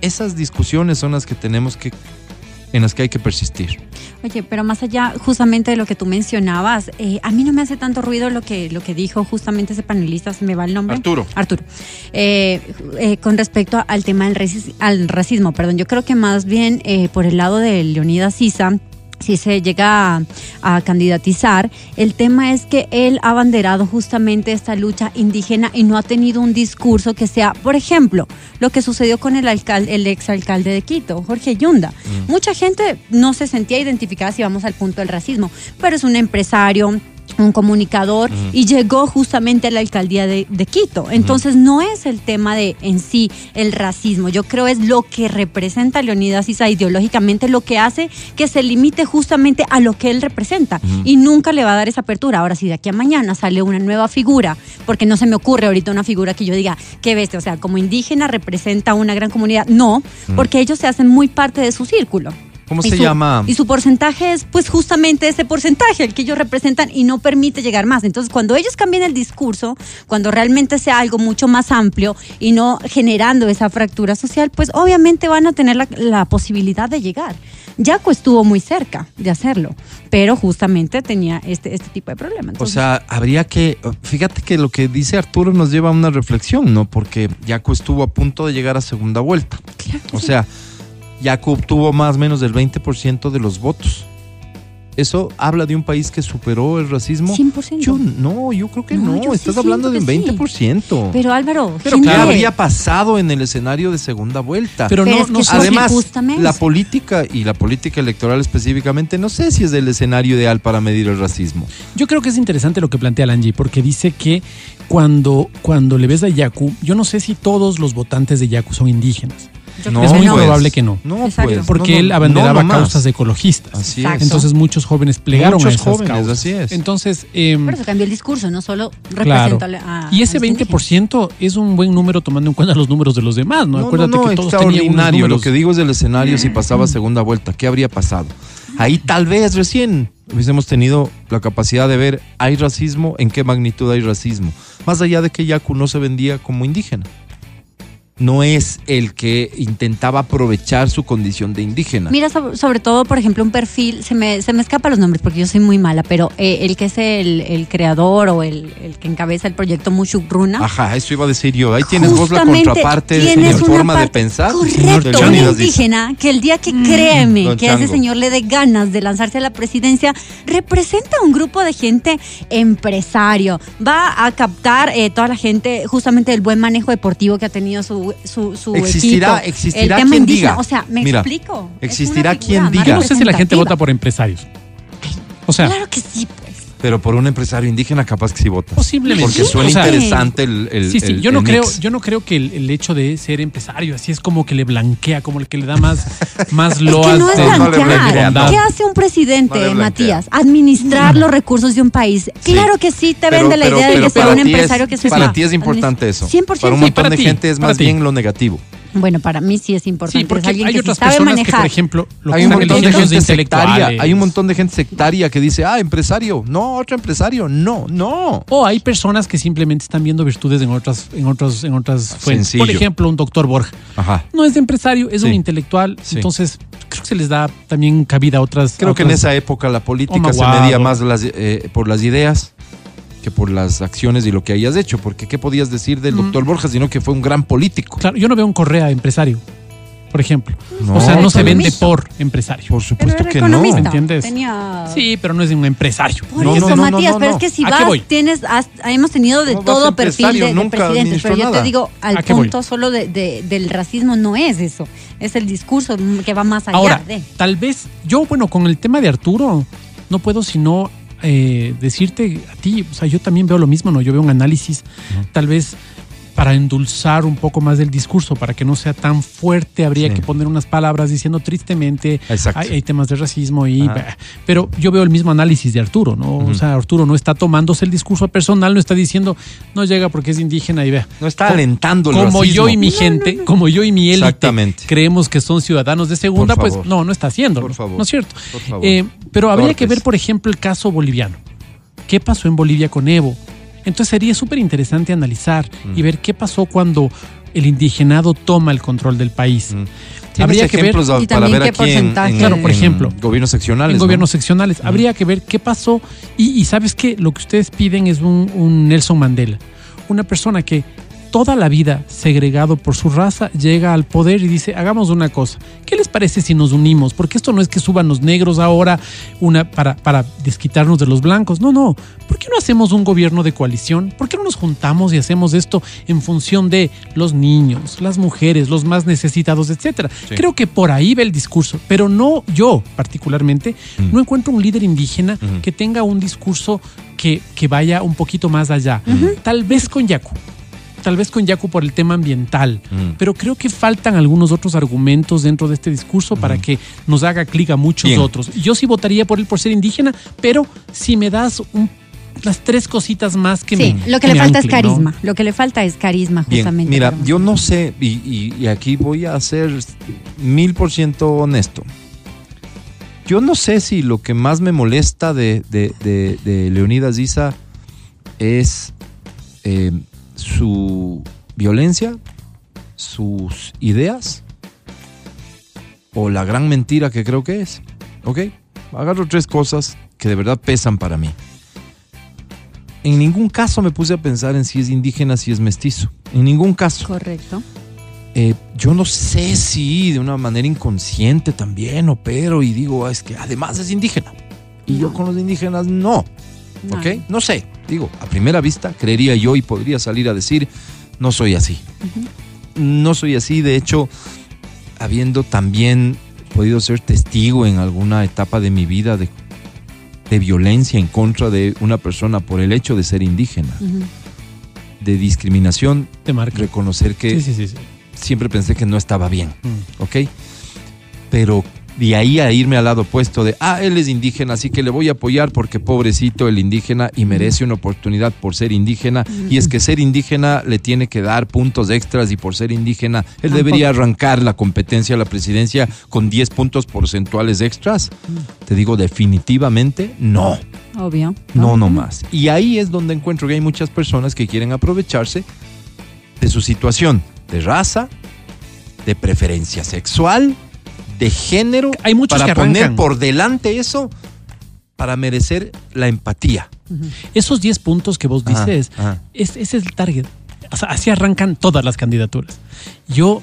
Speaker 5: Esas discusiones son las que tenemos que, en las que hay que persistir.
Speaker 8: Oye, pero más allá justamente de lo que tú mencionabas, eh, a mí no me hace tanto ruido lo que, lo que dijo justamente ese panelista, se me va el nombre.
Speaker 5: Arturo.
Speaker 8: Arturo. Eh, eh, con respecto al tema del racis- al racismo, perdón, yo creo que más bien por el lado de Leonidas Sisa, si se llega a, a candidatizar, el tema es que él ha abanderado justamente esta lucha indígena y no ha tenido un discurso que sea, por ejemplo, lo que sucedió con el alcalde, el exalcalde de Quito, Jorge Yunda. Mucha gente no se sentía identificada si vamos al punto del racismo, pero es un empresario un comunicador y llegó justamente a la alcaldía de, de Quito. Entonces no es el tema de en sí el racismo, yo creo es lo que representa Leonidas Issa ideológicamente, lo que hace que se limite justamente a lo que él representa. Y nunca le va a dar esa apertura. Ahora si de aquí a mañana sale una nueva figura, porque no se me ocurre ahorita una figura que yo diga, qué bestia, o sea, como indígena representa una gran comunidad, no, porque ellos se hacen muy parte de su círculo.
Speaker 5: ¿Cómo
Speaker 8: Y
Speaker 5: se
Speaker 8: su-
Speaker 5: llama?
Speaker 8: Y su porcentaje es pues justamente ese porcentaje, el que ellos representan y no permite llegar más. Entonces, cuando ellos cambien el discurso, cuando realmente sea algo mucho más amplio y no generando esa fractura social, pues obviamente van a tener la, la posibilidad de llegar. Yaco estuvo muy cerca de hacerlo, pero justamente tenía este, este tipo de problema.
Speaker 5: O sea, habría que, fíjate que lo que dice Arturo nos lleva a una reflexión, ¿no? Porque Yaco estuvo a punto de llegar a segunda vuelta.
Speaker 8: claro
Speaker 5: O
Speaker 8: sí.
Speaker 5: sea, Yaco obtuvo más o menos del 20% de los votos. ¿Eso habla de un país que superó el racismo?
Speaker 8: 100%.
Speaker 5: Yo no, yo creo que
Speaker 8: No,
Speaker 5: no.
Speaker 8: yo sí
Speaker 5: Estás hablando de un
Speaker 8: siento que
Speaker 5: 20%.
Speaker 8: pero Álvaro,
Speaker 5: Pero ¿qué habría pasado en el escenario de segunda vuelta?
Speaker 6: Pero,
Speaker 8: Pero
Speaker 6: no,
Speaker 8: es
Speaker 6: no
Speaker 8: que
Speaker 5: Además,
Speaker 8: justamente-
Speaker 5: la política y la política electoral específicamente, no sé si es el escenario ideal para medir el racismo.
Speaker 6: Yo creo que es interesante lo que plantea Langi, porque dice que cuando, cuando le ves a Yaku, yo no sé si todos los votantes de Yaku son indígenas.
Speaker 8: Yo
Speaker 5: No,
Speaker 6: es muy
Speaker 8: no.
Speaker 6: probable que no.
Speaker 5: No, pues.
Speaker 6: Porque
Speaker 5: no, no,
Speaker 6: él abanderaba
Speaker 5: no, no más.
Speaker 6: causas ecologistas.
Speaker 5: Así es.
Speaker 6: Entonces muchos jóvenes plegaron
Speaker 5: Muchos
Speaker 6: a esas
Speaker 5: jóvenes,
Speaker 6: causas.
Speaker 5: así es.
Speaker 6: Entonces, em,
Speaker 8: Por eso cambió el discurso, no solo
Speaker 6: claro.
Speaker 8: representó a,
Speaker 6: Y ese
Speaker 8: a los indígenas.
Speaker 6: 20% es un buen número tomando en cuenta los números de los demás, ¿no?
Speaker 5: No,
Speaker 6: Acuérdate
Speaker 5: no, no,
Speaker 6: que todos
Speaker 5: extraordinario. Lo que digo es el escenario si pasaba segunda vuelta. ¿Qué habría pasado? Ahí tal vez recién hubiésemos tenido la capacidad de ver, ¿hay racismo? ¿En qué magnitud hay racismo? Más allá de que Yaku no se vendía como indígena. No es el que intentaba aprovechar su condición de indígena.
Speaker 8: Mira, sobre, sobre todo, por ejemplo, un perfil, se me, se me escapan los nombres porque yo soy muy mala, pero eh, el que es el, el creador o el, el que encabeza el proyecto Mushuk Runa.
Speaker 5: Ajá, eso iba a decir yo. Ahí tienes vos la contraparte
Speaker 8: tienes
Speaker 5: en
Speaker 8: una
Speaker 5: forma de pensar.
Speaker 8: Correcto,
Speaker 5: de
Speaker 8: un indígena que el día que créeme
Speaker 5: Don
Speaker 8: que a ese señor le dé ganas de lanzarse a la presidencia, representa un grupo de gente empresario. Va a captar eh, toda la gente justamente el buen manejo deportivo que ha tenido su, su, su
Speaker 5: Existirá-
Speaker 8: equipo.
Speaker 5: existirá
Speaker 8: el tema
Speaker 5: quien
Speaker 8: indígena.
Speaker 5: diga.
Speaker 8: O sea, me
Speaker 5: Mira,
Speaker 8: explico.
Speaker 5: Existirá quien diga.
Speaker 6: no sé si la gente vota por empresarios. O sea,
Speaker 8: Claro que sí.
Speaker 5: Pero por un empresario indígena capaz que sí votas.
Speaker 6: Posiblemente.
Speaker 5: Porque suena
Speaker 6: O sea,
Speaker 5: interesante el, el-
Speaker 6: Sí, sí,
Speaker 5: el-
Speaker 6: yo no
Speaker 5: el
Speaker 6: creo,
Speaker 5: mix.
Speaker 6: yo no creo que el, el hecho de ser empresario así es como que le blanquea, como el que le da más, [laughs] más
Speaker 8: Es que
Speaker 6: loas
Speaker 8: no es
Speaker 6: de,
Speaker 5: no le
Speaker 8: blanquear.
Speaker 5: no.
Speaker 8: ¿Qué hace un presidente,
Speaker 5: No.
Speaker 8: Matías? Administrar los recursos de un país. Claro que sí, te
Speaker 5: Pero-
Speaker 8: vende la
Speaker 5: pero-
Speaker 8: idea de que sea un
Speaker 5: es-
Speaker 8: empresario que se
Speaker 5: Para ti es importante eso.
Speaker 8: 100%.
Speaker 5: Para un
Speaker 6: Sí,
Speaker 5: montón
Speaker 6: para
Speaker 5: de
Speaker 6: ti,
Speaker 5: gente es más
Speaker 6: ti.
Speaker 5: bien lo negativo.
Speaker 8: Bueno, para mí sí es importante.
Speaker 6: Sí,
Speaker 8: es
Speaker 6: porque
Speaker 8: alguien
Speaker 6: hay
Speaker 8: que
Speaker 6: otras
Speaker 8: sí sabe
Speaker 6: personas que, por ejemplo, lo
Speaker 5: Hay un montón de gente sectaria. Hay un montón de gente sectaria que dice, ah, empresario. No, otro empresario. No, no.
Speaker 6: O hay personas que simplemente están viendo virtudes en otras, en otras, en otras fuentes.
Speaker 5: Sencillo.
Speaker 6: Por ejemplo, un doctor Borja.
Speaker 5: Ajá.
Speaker 6: No es de empresario, es
Speaker 5: Sí.
Speaker 6: un intelectual.
Speaker 5: Sí.
Speaker 6: Entonces, creo que se les da también cabida a otras.
Speaker 5: Creo
Speaker 6: a
Speaker 5: que en esa época la política se
Speaker 6: Maguado.
Speaker 5: medía más las, eh, por las ideas que por las acciones y lo que hayas hecho. Porque ¿qué podías decir del doctor Borja sino que fue un gran político?
Speaker 6: Claro, yo no veo un Correa empresario, por ejemplo.
Speaker 5: No.
Speaker 6: o sea, no se vende por empresario.
Speaker 5: Por supuesto que no.
Speaker 8: economista.
Speaker 6: ¿Entiendes?
Speaker 8: Tenía...
Speaker 6: Sí, pero no es un empresario.
Speaker 8: Por
Speaker 5: No,
Speaker 8: eso,
Speaker 5: no, no,
Speaker 8: Matías,
Speaker 5: no,
Speaker 8: pero
Speaker 5: no.
Speaker 8: es que si
Speaker 6: ¿A qué
Speaker 8: vas, tienes, has- hemos tenido de
Speaker 5: ¿Cómo vas a
Speaker 8: todo perfil de, de presidentes, pero yo
Speaker 5: nada.
Speaker 8: te digo, al
Speaker 6: ¿A qué voy?
Speaker 8: punto solo de, de- del racismo no es eso, es el discurso que va más allá
Speaker 6: Ahora,
Speaker 8: de...
Speaker 6: tal vez yo, bueno, con el tema de Arturo, no puedo sino eh, decirte a ti, o sea, yo también veo lo mismo, ¿no? Yo veo un análisis, tal vez para endulzar un poco más el discurso, para que no sea tan fuerte, habría
Speaker 5: Sí.
Speaker 6: que poner unas palabras diciendo tristemente, hay, hay temas de racismo y... Bah, pero yo veo el mismo análisis de Arturo, ¿no? O sea, Arturo no está tomándose el discurso personal, no está diciendo, no llega porque es indígena y vea.
Speaker 5: No está alentando el
Speaker 6: como
Speaker 5: racismo.
Speaker 6: yo y mi gente, como yo y mi élite creemos que son ciudadanos de segunda, pues no, no está haciendo.
Speaker 5: Por favor.
Speaker 6: ¿No es cierto?
Speaker 5: Por favor.
Speaker 6: Eh, pero habría
Speaker 5: Cortes.
Speaker 6: que ver, por ejemplo, el caso boliviano. ¿Qué pasó en Bolivia con Evo? Entonces sería súper interesante analizar y ver qué pasó cuando el indigenado toma el control del país.
Speaker 5: Mm.
Speaker 6: Habría
Speaker 5: ¿Tienes
Speaker 6: que ver
Speaker 5: ejemplos a-
Speaker 8: Y
Speaker 5: para
Speaker 8: también
Speaker 5: ver
Speaker 8: qué
Speaker 5: aquí
Speaker 8: porcentaje
Speaker 5: en-
Speaker 6: Claro, por
Speaker 5: en
Speaker 6: ejemplo,
Speaker 5: gobiernos seccionales?
Speaker 6: en
Speaker 5: ¿no?
Speaker 6: gobiernos seccionales. Habría que ver qué pasó. Y, y sabes que lo que ustedes piden es un, un Nelson Mandela. Una persona que toda la vida segregado por su raza, llega al poder y dice, hagamos una cosa. ¿Qué les parece si nos unimos? Porque esto no es que suban los negros ahora una, para, para desquitarnos de los blancos. No, no. ¿Por qué no hacemos un gobierno de coalición? ¿Por qué no nos juntamos y hacemos esto en función de los niños, las mujeres, los más necesitados, etcétera? Creo que por ahí va el discurso, pero no yo particularmente, no encuentro un líder indígena que tenga un discurso que, que vaya un poquito más allá. Tal vez con Yacu. Tal vez con Yacu por el tema ambiental, pero creo que faltan algunos otros argumentos dentro de este discurso para que nos haga clic a muchos
Speaker 5: Bien.
Speaker 6: otros. Yo sí votaría por él por ser indígena, pero si me das un- las tres cositas más que
Speaker 8: Sí,
Speaker 6: me
Speaker 8: lo que le falta es carisma. Lo que le falta es carisma,
Speaker 5: Bien,
Speaker 8: justamente.
Speaker 5: mira, yo no sé, y, y- y aquí voy a ser mil por ciento honesto. Yo no sé si lo que más me molesta de, de, de- de Leonidas Issa es eh, su violencia, sus ideas o la gran mentira que creo que es. ¿Ok? Agarro tres cosas que de verdad pesan para mí. En ningún caso me puse a pensar en si es indígena, si es mestizo. En ningún caso.
Speaker 8: Correcto.
Speaker 5: Eh, yo no sé si de una manera inconsciente también opero y digo, "Ah, es que además es indígena. Y yo con los indígenas no.
Speaker 8: No.
Speaker 5: ¿Ok? No sé. Digo, a primera vista creería yo y podría salir a decir, no soy así. No soy así. De hecho, habiendo también podido ser testigo en alguna etapa de mi vida de, de violencia en contra de una persona por el hecho de ser indígena, de discriminación,
Speaker 6: Te marca.
Speaker 5: reconocer que
Speaker 6: Sí, sí, sí. sí.
Speaker 5: siempre pensé que no estaba bien,
Speaker 6: Mm.
Speaker 5: ¿ok? Pero de ahí a irme al lado opuesto de, ah, él es indígena, así que le voy a apoyar porque pobrecito el indígena y merece una oportunidad por ser indígena. Y es que ser indígena le tiene que dar puntos extras y por ser indígena él debería arrancar la competencia a la presidencia con 10 puntos porcentuales extras. Te digo definitivamente no.
Speaker 8: Obvio.
Speaker 5: No, no más. Y ahí es donde encuentro que hay muchas personas que quieren aprovecharse de su situación de raza, de preferencia sexual, de género,
Speaker 6: Hay muchos
Speaker 5: para
Speaker 6: que
Speaker 5: poner por delante eso para merecer la empatía.
Speaker 6: Esos 10 puntos que vos
Speaker 5: Ajá,
Speaker 6: dices,
Speaker 5: ajá.
Speaker 6: es, ese es el target. O sea, así arrancan todas las candidaturas. Yo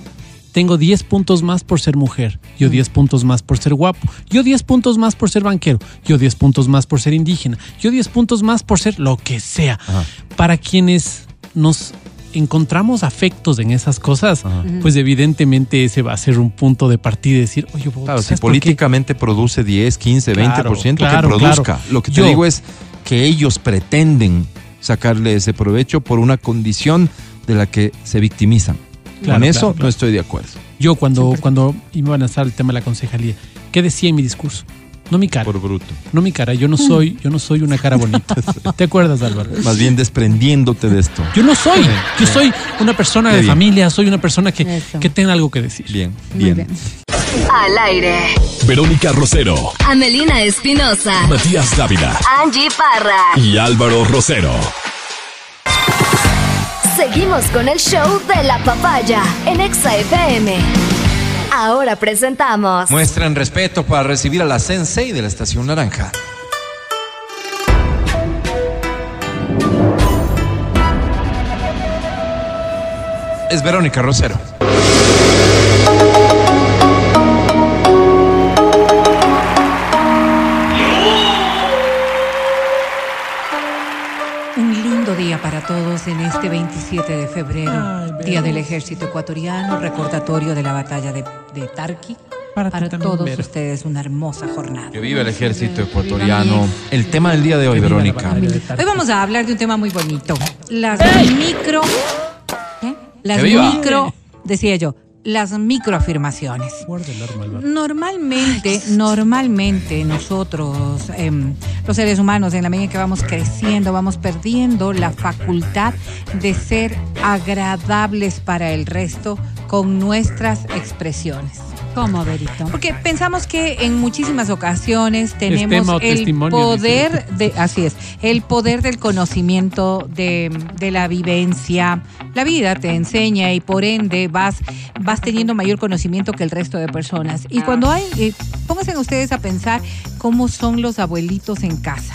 Speaker 6: tengo 10 puntos más por ser mujer, yo 10 puntos más por ser guapo, yo 10 puntos más por ser banquero, yo 10 puntos más por ser indígena, yo 10 puntos más por ser lo que sea.
Speaker 5: Ajá.
Speaker 6: Para quienes nos encontramos afectos en esas cosas,
Speaker 5: Ajá.
Speaker 6: pues evidentemente ese va a ser un punto de partida y decir, oye, vos,
Speaker 5: Claro, si políticamente produce 10, 15, 20%,
Speaker 6: Claro,
Speaker 5: que
Speaker 6: claro,
Speaker 5: produzca.
Speaker 6: claro.
Speaker 5: Lo que te
Speaker 6: Yo-
Speaker 5: digo es que ellos pretenden sacarle ese provecho por una condición de la que se victimizan.
Speaker 6: Claro,
Speaker 5: Con eso
Speaker 6: claro, claro.
Speaker 5: no estoy de acuerdo.
Speaker 6: Yo cuando, cuando iban a estar el tema de la concejalía, ¿qué decía en mi discurso? No mi cara.
Speaker 5: Por bruto.
Speaker 6: No mi cara, yo no soy, yo no soy una cara bonita. [laughs] ¿Te acuerdas, Álvaro?
Speaker 5: Más bien desprendiéndote de esto.
Speaker 6: Yo no soy, yo soy una persona
Speaker 5: Qué
Speaker 6: de
Speaker 5: bien.
Speaker 6: familia, soy una persona que,
Speaker 8: Eso.
Speaker 6: que tenga algo que decir.
Speaker 5: Bien,
Speaker 8: Muy
Speaker 5: bien.
Speaker 8: bien.
Speaker 4: Al aire.
Speaker 1: Verónica Rosero,
Speaker 4: Amelina Espinosa.
Speaker 1: Matías Dávila
Speaker 4: Angie Parra.
Speaker 1: y Álvaro Rosero.
Speaker 4: Seguimos con el show de la papaya en Exa FM. Ahora presentamos.
Speaker 5: Muestran respeto para recibir a la Sensei de la Estación Naranja. Es Verónica Rosero.
Speaker 9: Día para todos en este 27 de febrero,
Speaker 6: Ay.
Speaker 9: Día del Ejército Ecuatoriano, recordatorio de la batalla de, de Tarqui.
Speaker 6: Para
Speaker 9: Para, todos
Speaker 6: Vero.
Speaker 9: ustedes, una hermosa jornada.
Speaker 5: Que vive el ejército ecuatoriano. El tema del día de hoy,
Speaker 6: viva
Speaker 5: Verónica.
Speaker 9: Hoy vamos a hablar de un tema muy bonito. Las micro. ¿qué? Las
Speaker 5: ¡Que viva!
Speaker 9: micro. Decía yo, las microafirmaciones. Normalmente, normalmente nosotros, em, los seres humanos, en la medida en que vamos creciendo, vamos perdiendo la facultad de ser agradables para el resto con nuestras expresiones.
Speaker 8: ¿Cómo, Verito?
Speaker 9: Porque pensamos que en muchísimas ocasiones tenemos el poder de, así es, el poder del conocimiento, de, de la vivencia. La vida te enseña y por ende vas, vas teniendo mayor conocimiento que el resto de personas. Y cuando hay, eh, pónganse ustedes a pensar cómo son los abuelitos en casa.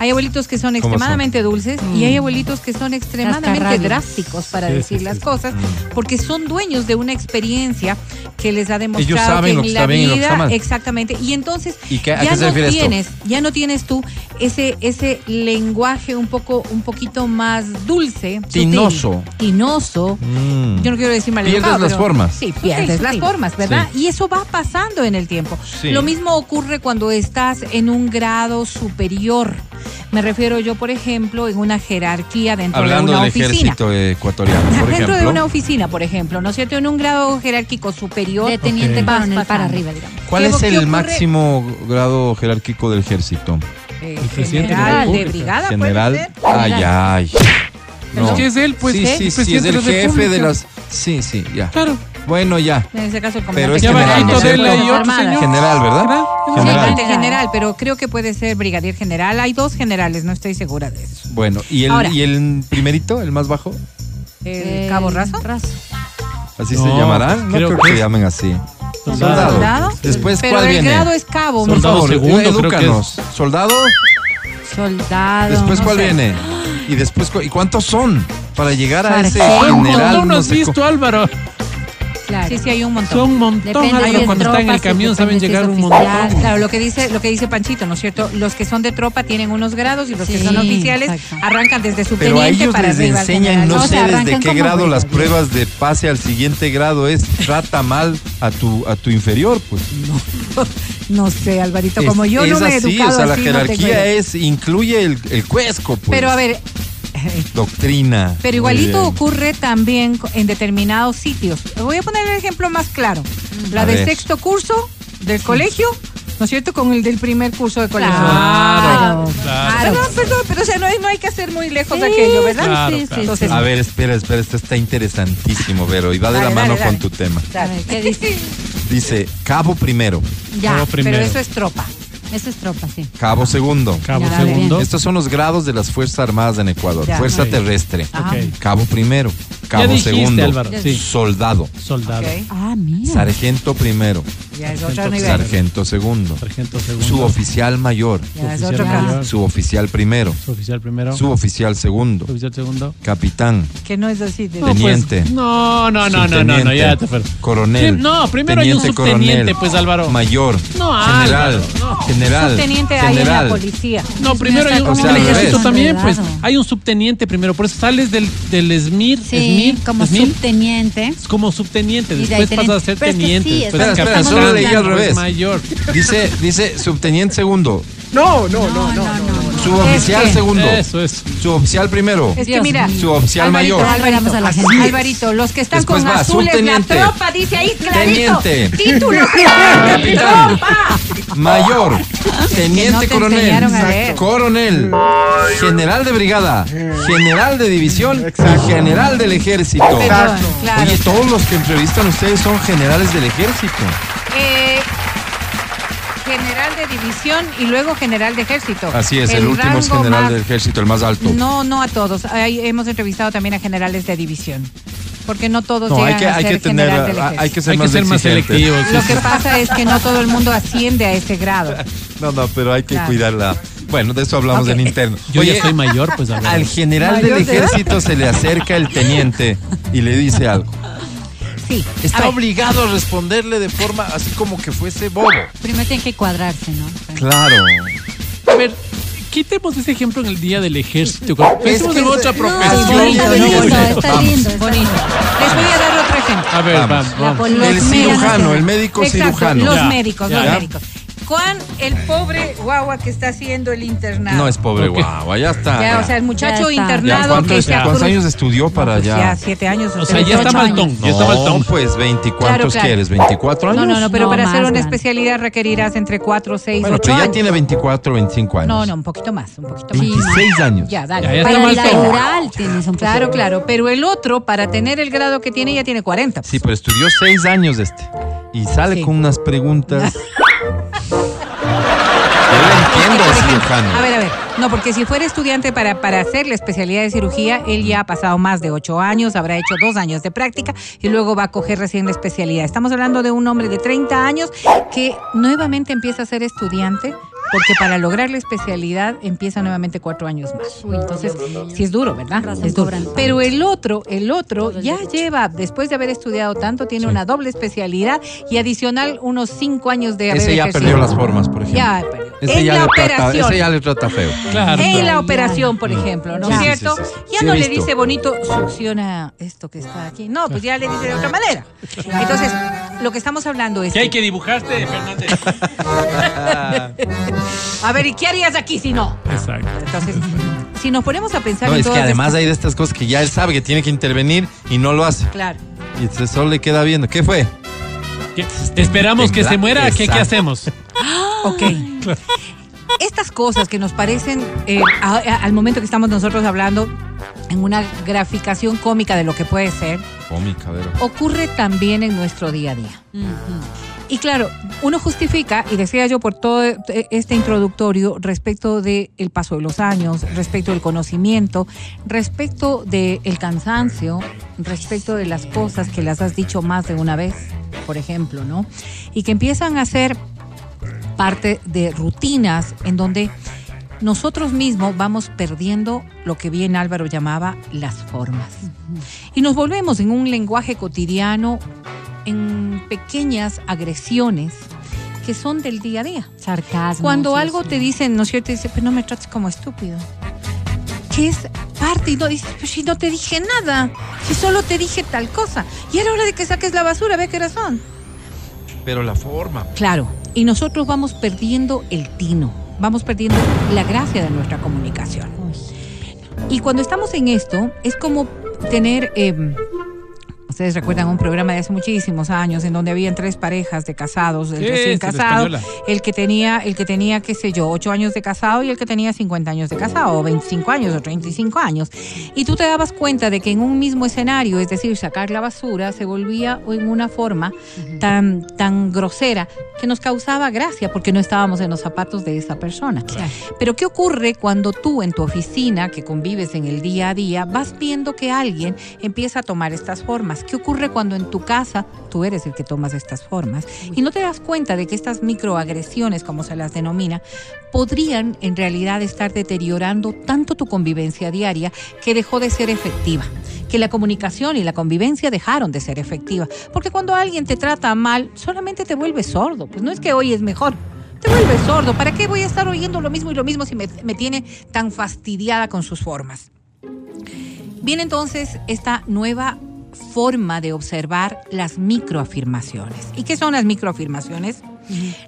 Speaker 9: Hay abuelitos que son extremadamente dulces y hay abuelitos que son extremadamente drásticos, para
Speaker 6: Sí,
Speaker 9: decir
Speaker 6: sí,
Speaker 9: las
Speaker 6: sí.
Speaker 9: cosas, porque son dueños de una experiencia que les ha demostrado
Speaker 5: Ellos saben
Speaker 9: que
Speaker 5: lo
Speaker 9: en la
Speaker 5: está bien y lo que
Speaker 9: vida,
Speaker 5: está mal.
Speaker 9: exactamente. Y entonces
Speaker 5: ¿Y qué-
Speaker 9: ya no
Speaker 5: esto?
Speaker 9: tienes, ya no tienes tú ese ese lenguaje un poco un poquito más dulce, sutil,
Speaker 5: Tinoso.
Speaker 9: tinoso.
Speaker 5: Mm.
Speaker 9: Yo no quiero decir mal
Speaker 5: Pierdes las
Speaker 9: pero-
Speaker 5: formas.
Speaker 9: Sí, pierdes
Speaker 8: Sí,
Speaker 9: las
Speaker 8: sí.
Speaker 9: formas, ¿verdad? Y eso va pasando en el tiempo.
Speaker 5: Sí.
Speaker 9: Lo mismo ocurre cuando estás en un grado superior. Me refiero yo, por ejemplo, en una jerarquía dentro
Speaker 5: Hablando
Speaker 9: de una
Speaker 5: del
Speaker 9: oficina.
Speaker 5: ejército ecuatoriano, por
Speaker 9: dentro
Speaker 5: ejemplo.
Speaker 9: de una oficina, por ejemplo, ¿no es cierto? En un grado jerárquico superior.
Speaker 8: De teniente coronel para arriba, digamos.
Speaker 5: ¿Cuál
Speaker 9: ¿Qué-
Speaker 5: es el
Speaker 9: ocurre?
Speaker 5: máximo grado jerárquico del ejército?
Speaker 9: Eh,
Speaker 6: El de
Speaker 9: general de
Speaker 6: República.
Speaker 9: brigada, ¿puede
Speaker 5: General.
Speaker 9: ser?
Speaker 5: Ay, ay.
Speaker 6: Es que es él, pues,
Speaker 5: sí, sí,
Speaker 6: El
Speaker 5: sí,
Speaker 6: presidente
Speaker 5: es el
Speaker 6: de la
Speaker 5: jefe de las. Sí, sí, ya.
Speaker 6: Claro.
Speaker 5: Bueno, ya.
Speaker 9: En ese caso, el
Speaker 5: Pero es
Speaker 9: comandante
Speaker 6: Ya
Speaker 5: general,
Speaker 6: bajito
Speaker 5: ¿no es
Speaker 6: de otro señor.
Speaker 5: General, ¿verdad?
Speaker 6: General.
Speaker 5: General.
Speaker 9: Comandante general, pero creo que puede ser brigadier general. Hay dos generales, no estoy segura de eso.
Speaker 5: Bueno, ¿y el,
Speaker 9: Ahora.
Speaker 5: ¿y el primerito, el más bajo?
Speaker 9: ¿El cabo raso?
Speaker 5: ¿Así
Speaker 6: No,
Speaker 5: se llamarán? No
Speaker 6: creo
Speaker 5: creo,
Speaker 6: que
Speaker 5: que
Speaker 6: es-
Speaker 5: llamen así.
Speaker 6: Soldado.
Speaker 9: ¿Soldado?
Speaker 5: Después,
Speaker 9: Pero
Speaker 5: ¿cuál
Speaker 9: el
Speaker 5: viene?
Speaker 9: grado es cabo.
Speaker 5: Por
Speaker 6: Soldado
Speaker 5: favor,
Speaker 6: segundo, creo que
Speaker 5: edúcanos. ¿Soldado?
Speaker 8: Soldado.
Speaker 5: Después,
Speaker 8: no
Speaker 5: ¿cuál
Speaker 8: sé.
Speaker 5: viene? Y después, cu- ¿y cuántos son? Para llegar a ese general.
Speaker 6: ¿Tú no has
Speaker 5: sé
Speaker 6: visto, Álvaro?
Speaker 9: Sí,
Speaker 8: Claro.
Speaker 9: sí, hay un montón.
Speaker 6: Son un montón,
Speaker 8: Depende
Speaker 6: Cuando están en el camión
Speaker 8: si
Speaker 6: saben llegar un montón.
Speaker 9: Claro, lo que dice lo que dice Panchito, ¿no es cierto? Los que son de tropa tienen unos grados y los que
Speaker 8: Sí,
Speaker 9: son oficiales
Speaker 8: exacto.
Speaker 9: arrancan desde
Speaker 5: Pero a
Speaker 9: subteniente
Speaker 5: ellos
Speaker 9: para
Speaker 5: les
Speaker 9: arriba
Speaker 5: enseñan, no
Speaker 8: No,
Speaker 5: sé desde
Speaker 8: arrancan
Speaker 5: qué grado las pruebas de pase al siguiente grado es trata mal a tu a tu inferior, pues.
Speaker 9: No [laughs] sé, Alvarito,
Speaker 5: Es-
Speaker 9: como yo
Speaker 5: es
Speaker 9: no me he
Speaker 5: así,
Speaker 9: educado
Speaker 5: o sea, la
Speaker 9: así, no tengo
Speaker 5: jerarquía
Speaker 9: idea.
Speaker 5: es incluye el, el cuesco, pues.
Speaker 9: Pero a ver, [laughs]
Speaker 5: doctrina.
Speaker 9: pero igualito ocurre también en determinados sitios. Voy a poner el ejemplo más claro. La
Speaker 5: A
Speaker 9: de
Speaker 5: ver.
Speaker 9: sexto curso del colegio, ¿no es cierto? Con el del primer curso de colegio.
Speaker 8: Claro.
Speaker 6: Claro.
Speaker 9: Perdón, perdón, pero o sea, no hay, no hay que hacer muy lejos de
Speaker 8: Sí,
Speaker 9: aquello, ¿verdad?
Speaker 6: Claro,
Speaker 8: sí,
Speaker 6: claro.
Speaker 8: sí,
Speaker 9: Entonces,
Speaker 8: sí.
Speaker 5: A ver, espera, espera, esto está interesantísimo, Vero, y va de
Speaker 9: Dale,
Speaker 5: la mano
Speaker 9: dale,
Speaker 5: con
Speaker 9: dale.
Speaker 5: tu tema.
Speaker 8: Dice,
Speaker 5: cabo primero,
Speaker 8: Ya,
Speaker 6: Cabo primero.
Speaker 9: pero eso es tropa.
Speaker 8: Eso es tropa, sí.
Speaker 5: cabo segundo.
Speaker 6: Cabo
Speaker 8: Ya,
Speaker 6: segundo.
Speaker 5: Estos son los grados de las Fuerzas Armadas en Ecuador.
Speaker 9: Ya.
Speaker 5: Fuerza
Speaker 6: Ok.
Speaker 5: terrestre.
Speaker 9: Ajá.
Speaker 6: Ok.
Speaker 5: Cabo primero. Cabo
Speaker 6: Ya dijiste,
Speaker 5: segundo.
Speaker 6: Álvaro. Sí.
Speaker 5: Soldado.
Speaker 6: Soldado.
Speaker 9: Ok.
Speaker 8: Ah, mira.
Speaker 5: Sargento primero.
Speaker 9: Ya es otro
Speaker 6: Sargento,
Speaker 9: nivel.
Speaker 5: Sargento segundo.
Speaker 6: Sargento segundo.
Speaker 5: Suboficial mayor.
Speaker 9: Ya es otro.
Speaker 5: Suboficial primero.
Speaker 6: Suboficial primero.
Speaker 5: Suboficial segundo.
Speaker 6: Suboficial segundo.
Speaker 5: Capitán.
Speaker 9: Que no es así. de-
Speaker 6: No, pues,
Speaker 5: Teniente.
Speaker 6: no, no, no, no, no, no,
Speaker 5: subteniente,
Speaker 6: ya te.
Speaker 5: Coronel.
Speaker 6: Sí, no, primero hay un
Speaker 5: teniente
Speaker 6: subteniente,
Speaker 5: coronel,
Speaker 6: pues, Álvaro.
Speaker 5: Mayor.
Speaker 6: No,
Speaker 5: general.
Speaker 6: No.
Speaker 5: General.
Speaker 9: Subteniente hay en
Speaker 5: general.
Speaker 9: la policía.
Speaker 6: No, primero hay un,
Speaker 5: O sea,
Speaker 6: en el ejército también, pues hay un subteniente primero, por eso sales del, del SMIR,
Speaker 8: Sí,
Speaker 6: SMIR,
Speaker 8: como
Speaker 6: SMIR,
Speaker 8: subteniente.
Speaker 6: es como subteniente, después pasas a ser
Speaker 8: teniente.
Speaker 6: Después capitán,
Speaker 5: leí al revés.
Speaker 6: mayor.
Speaker 5: Dice, dice subteniente segundo.
Speaker 8: No, no, no, no.
Speaker 5: Suboficial
Speaker 9: Es que-
Speaker 5: segundo.
Speaker 6: Eso es.
Speaker 5: Suboficial primero.
Speaker 9: Es que mira.
Speaker 5: Suboficial
Speaker 9: Alvarito,
Speaker 5: mayor.
Speaker 8: Alvarito,
Speaker 9: Alvarito,
Speaker 8: a la gente.
Speaker 9: Alvarito, los que están
Speaker 5: Después
Speaker 9: con
Speaker 5: va,
Speaker 9: azules, la tropa, dice ahí clarito.
Speaker 5: Teniente.
Speaker 9: Título, [laughs]
Speaker 5: Capitán.
Speaker 9: tropa.
Speaker 5: Mayor. [laughs] Teniente
Speaker 9: no te
Speaker 5: coronel. Coronel. General de brigada. General de división. General del ejército.
Speaker 9: Claro.
Speaker 5: Oye, todos los que entrevistan ustedes son generales del ejército.
Speaker 9: Eh, general de división y luego general de ejército.
Speaker 5: Así es, el, último es general
Speaker 9: más-
Speaker 5: del ejército, el más alto.
Speaker 9: No, no a todos. Hay- hemos entrevistado también a generales de división. Porque no todos
Speaker 5: No,
Speaker 9: llegan
Speaker 5: hay que,
Speaker 9: a
Speaker 5: hay
Speaker 9: ser
Speaker 5: que tener,
Speaker 9: general del
Speaker 5: hay
Speaker 9: ejército.
Speaker 5: que ser
Speaker 6: Hay que
Speaker 5: más
Speaker 6: ser más selectivos. sí,
Speaker 9: Lo
Speaker 6: sí.
Speaker 9: que pasa es que no todo el mundo asciende a ese grado. [laughs]
Speaker 5: No, no, pero hay que
Speaker 9: Claro.
Speaker 5: cuidarla. Bueno, de eso hablamos
Speaker 9: Ok.
Speaker 5: en interno.
Speaker 6: Yo
Speaker 5: Oye,
Speaker 6: ya soy mayor, pues Álvaro.
Speaker 5: al general del ejército se le acerca el teniente y le dice algo.
Speaker 9: Sí.
Speaker 5: Está obligado a responderle de forma así como que fuese bobo.
Speaker 8: Primero tiene que cuadrarse, ¿no?
Speaker 5: Claro.
Speaker 6: A ver, quitemos ese ejemplo en el día del ejército. Pensemos
Speaker 5: que
Speaker 6: en otra profesión.
Speaker 5: no,
Speaker 8: está lindo. está
Speaker 9: bonito. Les voy a dar otro ejemplo.
Speaker 6: A ver,
Speaker 5: Vamos.
Speaker 6: vamos,
Speaker 8: La
Speaker 5: El cirujano, el médico
Speaker 9: Exacto,
Speaker 5: cirujano.
Speaker 9: los
Speaker 6: Ya,
Speaker 9: médicos,
Speaker 6: ya.
Speaker 9: los médicos. Juan, el pobre guagua que está haciendo el internado.
Speaker 5: No es pobre guagua, ya está.
Speaker 9: Ya,
Speaker 5: ya.
Speaker 9: o sea, el muchacho
Speaker 8: Ya está.
Speaker 5: Ya,
Speaker 9: internado
Speaker 5: ¿cuánto
Speaker 9: que
Speaker 5: es-
Speaker 9: se ha
Speaker 5: ¿Cuántos años estudió para
Speaker 9: Pues
Speaker 5: ya?
Speaker 9: ya siete años.
Speaker 6: O sea, ya está
Speaker 9: 18 años.
Speaker 6: maltón, ya está maltón.
Speaker 5: Pues 20, ¿cuántos
Speaker 9: Claro, claro.
Speaker 5: quieres? ¿24 años?
Speaker 9: No, no, no, pero
Speaker 8: No,
Speaker 9: para hacer una
Speaker 8: grande.
Speaker 9: especialidad requerirás entre 4, 6,
Speaker 5: Bueno,
Speaker 9: 8
Speaker 5: pero ya
Speaker 9: años.
Speaker 5: tiene 24, 25 años.
Speaker 9: No, no, un poquito más, un poquito más.
Speaker 5: 26 años.
Speaker 9: Ya, dale.
Speaker 6: Ya, ya
Speaker 8: Para
Speaker 6: está
Speaker 8: el
Speaker 6: maltón.
Speaker 8: tienes un
Speaker 9: Claro,
Speaker 8: poco.
Speaker 9: claro, pero el otro, para tener el grado que tiene, ya tiene 40. pues.
Speaker 5: Sí, pero estudió 6 años este. Y sale
Speaker 9: Sí.
Speaker 5: con unas preguntas. [laughs] Yo entiendo cirujano.
Speaker 9: A ver, a ver. No, porque si fuera estudiante para, para hacer la especialidad de cirugía, él ya ha pasado más de ocho años, habrá hecho dos años de práctica y luego va a coger recién la especialidad. Estamos hablando de un hombre de 30 años que nuevamente empieza a ser estudiante, porque para lograr la especialidad empieza nuevamente cuatro años más. Entonces, sí es duro, ¿verdad? Es duro. Pero el otro, el otro ya lleva, después de haber estudiado tanto, tiene una doble especialidad y adicional unos cinco años de haber
Speaker 5: Ese ya
Speaker 9: ejercido.
Speaker 5: perdió las formas, por ejemplo.
Speaker 9: Ya perdió.
Speaker 5: Ese
Speaker 9: en
Speaker 5: ya,
Speaker 9: la
Speaker 5: le trata,
Speaker 9: operación.
Speaker 5: ese ya le trata feo.
Speaker 6: Claro.
Speaker 9: En
Speaker 6: claro.
Speaker 9: la operación, por ejemplo, ¿no es
Speaker 5: Sí,
Speaker 9: cierto?
Speaker 5: sí, sí, sí.
Speaker 9: Ya
Speaker 5: Sí,
Speaker 9: no le dice bonito, succiona esto que está aquí. No, pues ya le dice de otra manera. Entonces, lo que estamos hablando es.
Speaker 6: ¿Qué hay que dibujarte, Fernández? [laughs]
Speaker 9: A ver, ¿y qué harías aquí si no?
Speaker 6: Exacto.
Speaker 9: Entonces, si nos ponemos a pensar
Speaker 5: No,
Speaker 9: en
Speaker 5: es que además
Speaker 9: estas-
Speaker 5: hay de estas cosas que ya él sabe que tiene que intervenir y no lo hace.
Speaker 9: Claro.
Speaker 5: Y entonces solo le queda viendo. ¿Qué fue?
Speaker 6: ¿Qué? Esperamos que se muera. ¿Qué, hacemos?
Speaker 9: Ok. Estas cosas que nos parecen, eh, a- a- al momento que estamos nosotros hablando, en una graficación cómica de lo que puede ser,
Speaker 5: Cómica, Vero.
Speaker 9: ocurre también en nuestro día a día. Y claro, uno justifica, y decía yo por todo este introductorio, respecto del paso de los años, respecto del conocimiento, respecto del cansancio, respecto de las cosas que las has dicho más de una vez, por ejemplo, ¿no? Y que empiezan a ser parte de rutinas en donde nosotros mismos vamos perdiendo lo que bien Álvaro llamaba las formas. Y nos volvemos en un lenguaje cotidiano, en pequeñas agresiones que son del día a día.
Speaker 8: Sarcasmo.
Speaker 9: Cuando
Speaker 8: sí,
Speaker 9: algo
Speaker 8: sí.
Speaker 9: te dicen, ¿no es cierto? Dice, pero no me trates como estúpido. Que es parte y no dices, pero si no te dije nada, si solo te dije tal cosa. Y era hora de que saques la basura, ve qué razón.
Speaker 5: Pero la forma.
Speaker 9: Claro, y nosotros vamos perdiendo el tino, vamos perdiendo la gracia de nuestra comunicación. Y cuando estamos en esto, es como tener, eh, ustedes recuerdan un programa de hace muchísimos años en donde habían tres parejas de casados, el recién casado, el que tenía, el que tenía, qué sé yo, ocho años de casado y el que tenía 50 años de casado, o 25 años, o 35 años. Y tú te dabas cuenta de que en un mismo escenario, es decir, sacar la basura, se volvía en una forma tan, tan grosera que nos causaba gracia porque no estábamos en los zapatos de esa persona. Pero ¿qué ocurre cuando tú en tu oficina, que convives en el día a día, vas viendo que alguien empieza a tomar estas formas? ¿Qué ocurre cuando en tu casa tú eres el que tomas estas formas? Y no te das cuenta de que estas microagresiones, como se las denomina, podrían en realidad estar deteriorando tanto tu convivencia diaria que dejó de ser efectiva. Que la comunicación y la convivencia dejaron de ser efectiva. Porque cuando alguien te trata mal, solamente te vuelves sordo. Pues no es que hoy es mejor. Te vuelves sordo. ¿Para qué voy a estar oyendo lo mismo y lo mismo si me, me tiene tan fastidiada con sus formas? Viene entonces esta nueva forma de observar las microafirmaciones. ¿Y qué son las microafirmaciones?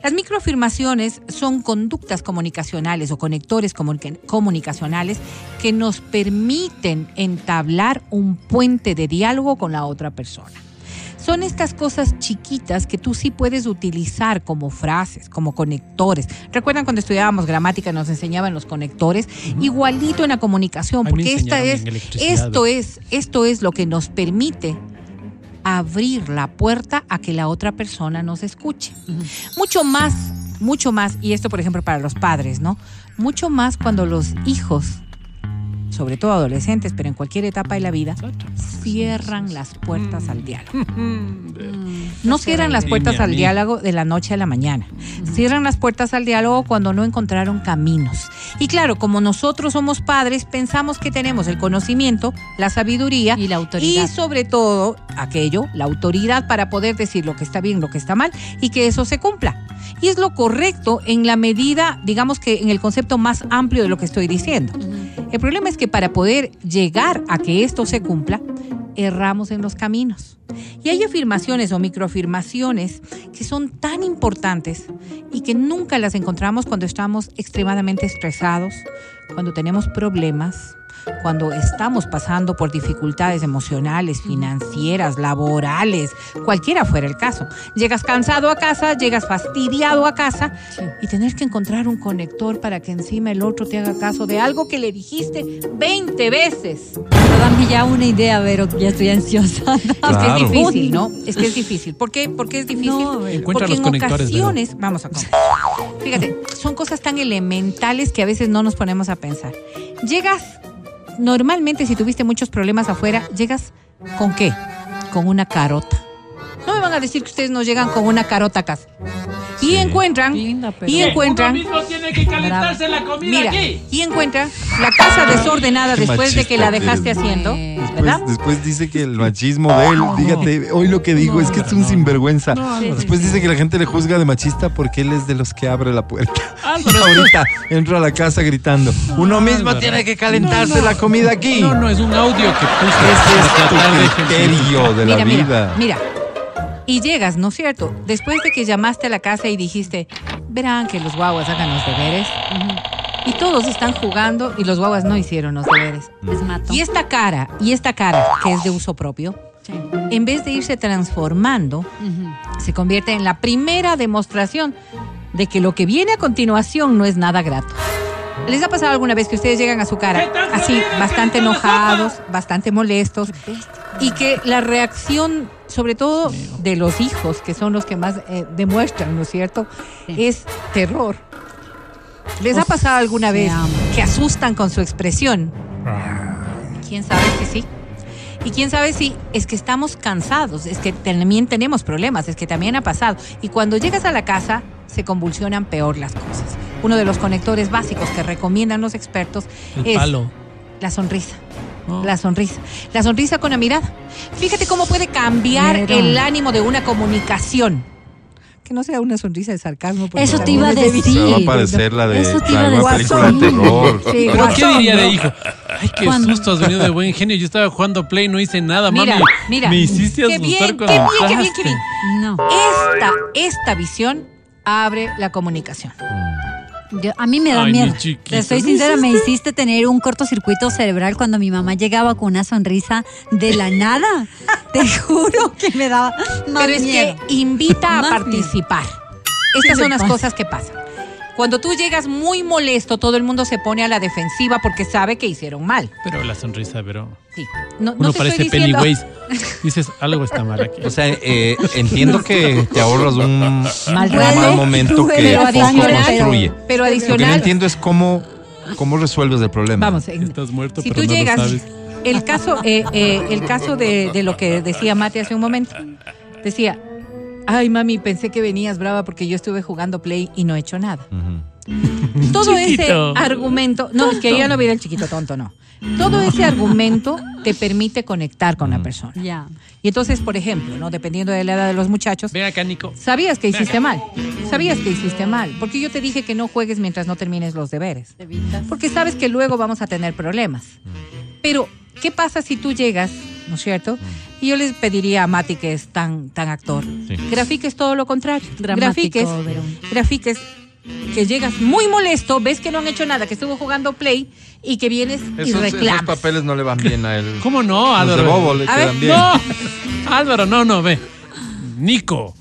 Speaker 9: Las microafirmaciones son conductas comunicacionales o conectores comunica- comunicacionales que nos permiten entablar un puente de diálogo con la otra persona. Son estas cosas chiquitas que tú sí puedes utilizar como frases, como conectores. ¿Recuerdan cuando estudiábamos gramática nos enseñaban los conectores? Igualito en la comunicación, porque esta es, esto es, esto es lo que nos permite abrir la puerta a que la otra persona nos escuche. Mucho más, mucho más, y esto por ejemplo para los padres, ¿no? Mucho más cuando los hijos, sobre todo adolescentes, pero en cualquier etapa de la vida, cierran las puertas al diálogo. No cierran las puertas al diálogo de la noche a la mañana. Cierran las puertas al diálogo cuando no encontraron caminos. Y claro, como nosotros somos padres, pensamos que tenemos el conocimiento, la sabiduría
Speaker 8: Y la autoridad.
Speaker 9: y sobre todo aquello, la autoridad para poder decir lo que está bien, lo que está mal y que eso se cumpla. Y es lo correcto en la medida, digamos que en el concepto más amplio de lo que estoy diciendo. El problema es que para poder llegar a que esto se cumpla, erramos en los caminos. Y hay afirmaciones o microafirmaciones que son tan importantes y que nunca las encontramos cuando estamos extremadamente estresados, cuando tenemos problemas, cuando estamos pasando por dificultades emocionales, financieras, laborales, cualquiera fuera el caso. Llegas cansado a casa, llegas fastidiado a casa y tener que encontrar un conector para que encima el otro te haga caso de algo que le dijiste 20 veces.
Speaker 8: Pero dame ya una idea, Vero, que ya estoy ansiosa. [laughs]
Speaker 9: Es que es difícil, ¿no? Es que es difícil. ¿Por qué? ¿Por qué es difícil?
Speaker 8: No,
Speaker 6: Encuentra
Speaker 9: Porque
Speaker 6: los
Speaker 9: en
Speaker 6: Vero.
Speaker 9: ocasiones, vamos a con- Fíjate, son cosas tan elementales que a veces no nos ponemos a pensar. Llegas, normalmente si tuviste muchos problemas afuera, llegas con qué? Con una carota. No me van a decir que ustedes no llegan con una carota a casa. Y
Speaker 5: Sí.
Speaker 9: encuentran,
Speaker 8: Linda, pero-
Speaker 9: y encuentran,
Speaker 6: mismo tiene que calentarse la comida
Speaker 9: mira,
Speaker 6: aquí.
Speaker 9: y encuentran la casa desordenada
Speaker 5: Qué
Speaker 9: después de que la dejaste
Speaker 5: eres.
Speaker 9: haciendo. ¿verdad?
Speaker 5: Después, después dice que el machismo de él, dígate, hoy lo que digo es que es un sinvergüenza. después dice que la gente le juzga de machista porque él es de los que abre la puerta.
Speaker 6: Álvaro. [laughs]
Speaker 5: Ahorita entro a la casa gritando, uno mismo
Speaker 6: Álvaro.
Speaker 5: tiene que calentarse la comida aquí.
Speaker 6: No, no, es un audio que puse
Speaker 5: ¿Qué es
Speaker 6: de
Speaker 5: criterio de la
Speaker 9: mira,
Speaker 5: vida?
Speaker 9: mira, mira. Y llegas, ¿no es cierto? Después de que llamaste a la casa y dijiste, verán que los guaguas hagan los deberes. Y todos están jugando y los guaguas no hicieron los deberes.
Speaker 8: Les mato.
Speaker 9: Y esta cara, y esta cara, que es de uso propio,
Speaker 8: Sí.
Speaker 9: en vez de irse transformando, se convierte en la primera demostración de que lo que viene a continuación no es nada grato. ¿Les ha pasado alguna vez que ustedes llegan a su cara así, bastante enojados, bastante molestos, y que la reacción, sobre todo de los hijos, que son los que más eh, demuestran, ¿no es cierto?, es terror. ¿Les ha pasado alguna vez que asustan con su expresión? ¿Quién sabe que sí? Y quién sabe si es que estamos cansados, es que también tenemos problemas, es que también ha pasado. Y cuando llegas a la casa, se convulsionan peor las cosas. Uno de los conectores básicos que recomiendan los expertos
Speaker 6: El
Speaker 9: es
Speaker 6: palo.
Speaker 9: la sonrisa.
Speaker 6: Oh.
Speaker 9: La sonrisa. La sonrisa con la mirada. Fíjate cómo puede cambiar
Speaker 8: Pero-
Speaker 9: el ánimo de una comunicación. Que no sea una sonrisa de sarcasmo.
Speaker 8: Eso te iba a [laughs] decir.
Speaker 5: Se va a parecer la de
Speaker 8: Eso te iba a decir.
Speaker 5: película de terror. [laughs]
Speaker 9: Sí,
Speaker 6: ¿Pero qué diría de hijo? Ay, qué susto, has venido de buen genio. Yo estaba jugando Play, no hice nada,
Speaker 9: Mira,
Speaker 6: mami.
Speaker 9: mira.
Speaker 6: Me hiciste
Speaker 9: Qué
Speaker 6: asustar
Speaker 9: bien,
Speaker 6: con
Speaker 9: qué bien, qué bien, qué bien.
Speaker 8: No.
Speaker 9: Esta, esta visión abre la comunicación.
Speaker 8: Yo- a mí me da
Speaker 6: Ay, mi
Speaker 8: miedo.
Speaker 6: chiquito,
Speaker 8: Te soy
Speaker 6: ¿me
Speaker 8: sincera, me hiciste tener un cortocircuito cerebral cuando mi mamá llegaba con una sonrisa de la nada. [laughs] Te juro que me daba más
Speaker 9: Pero es
Speaker 8: miedo.
Speaker 9: que invita a
Speaker 8: Más
Speaker 9: participar.
Speaker 8: ¿Qué
Speaker 9: Estas son las
Speaker 8: pasa?
Speaker 9: cosas que pasan. Cuando tú llegas muy molesto, todo el mundo se pone a la defensiva porque sabe que hicieron mal.
Speaker 6: Pero la sonrisa, pero.
Speaker 9: Sí. No, no
Speaker 6: Uno
Speaker 9: te
Speaker 6: parece
Speaker 9: estoy diciendo-
Speaker 6: Pennywise. [laughs] Dices, algo está mal aquí.
Speaker 5: O sea, eh, entiendo que te ahorras un
Speaker 9: Mal
Speaker 5: momento que
Speaker 8: pero
Speaker 9: adicional,
Speaker 5: construye.
Speaker 9: Pero
Speaker 5: Lo que no
Speaker 9: adicional,
Speaker 5: entiendo es cómo, cómo resuelves el problema.
Speaker 9: vamos, en-
Speaker 6: Estás muerto,
Speaker 9: si
Speaker 6: pero
Speaker 9: tú
Speaker 6: no
Speaker 9: llegas,
Speaker 6: lo sabes.
Speaker 9: el caso, eh, eh, el caso de, de lo que decía Mate hace un momento, decía, ay mami, pensé que venías brava porque yo estuve jugando Play y no he hecho nada. Todo ese argumento, no, es que ella no viera el chiquito tonto, no. Todo ese argumento te permite conectar con la persona.
Speaker 8: Ya.
Speaker 9: Y entonces, por ejemplo, ¿no? dependiendo de la edad de los muchachos,
Speaker 6: Ven acá, Nico.
Speaker 9: sabías que hiciste mal. Sabías que hiciste mal. Porque yo te dije que no juegues mientras no termines los deberes. Porque sabes que luego vamos a tener problemas. Pero, ¿qué pasa si tú llegas, ¿no es cierto? Y yo les pediría a Mati, que es tan, tan actor,
Speaker 5: Sí.
Speaker 9: grafiques todo lo contrario.
Speaker 8: Dramático,
Speaker 9: Grafiques, grafiques que llegas muy molesto, ves que no han hecho nada, que estuvo jugando play y que vienes y
Speaker 5: Esos, esos
Speaker 9: reclamas.
Speaker 5: papeles no le van bien a él.
Speaker 6: ¿Cómo no,
Speaker 5: Los de
Speaker 6: Álvaro?
Speaker 5: Bobo le
Speaker 9: A ver,
Speaker 5: quedan bien.
Speaker 6: No, Álvaro, no, no, ve. Nico,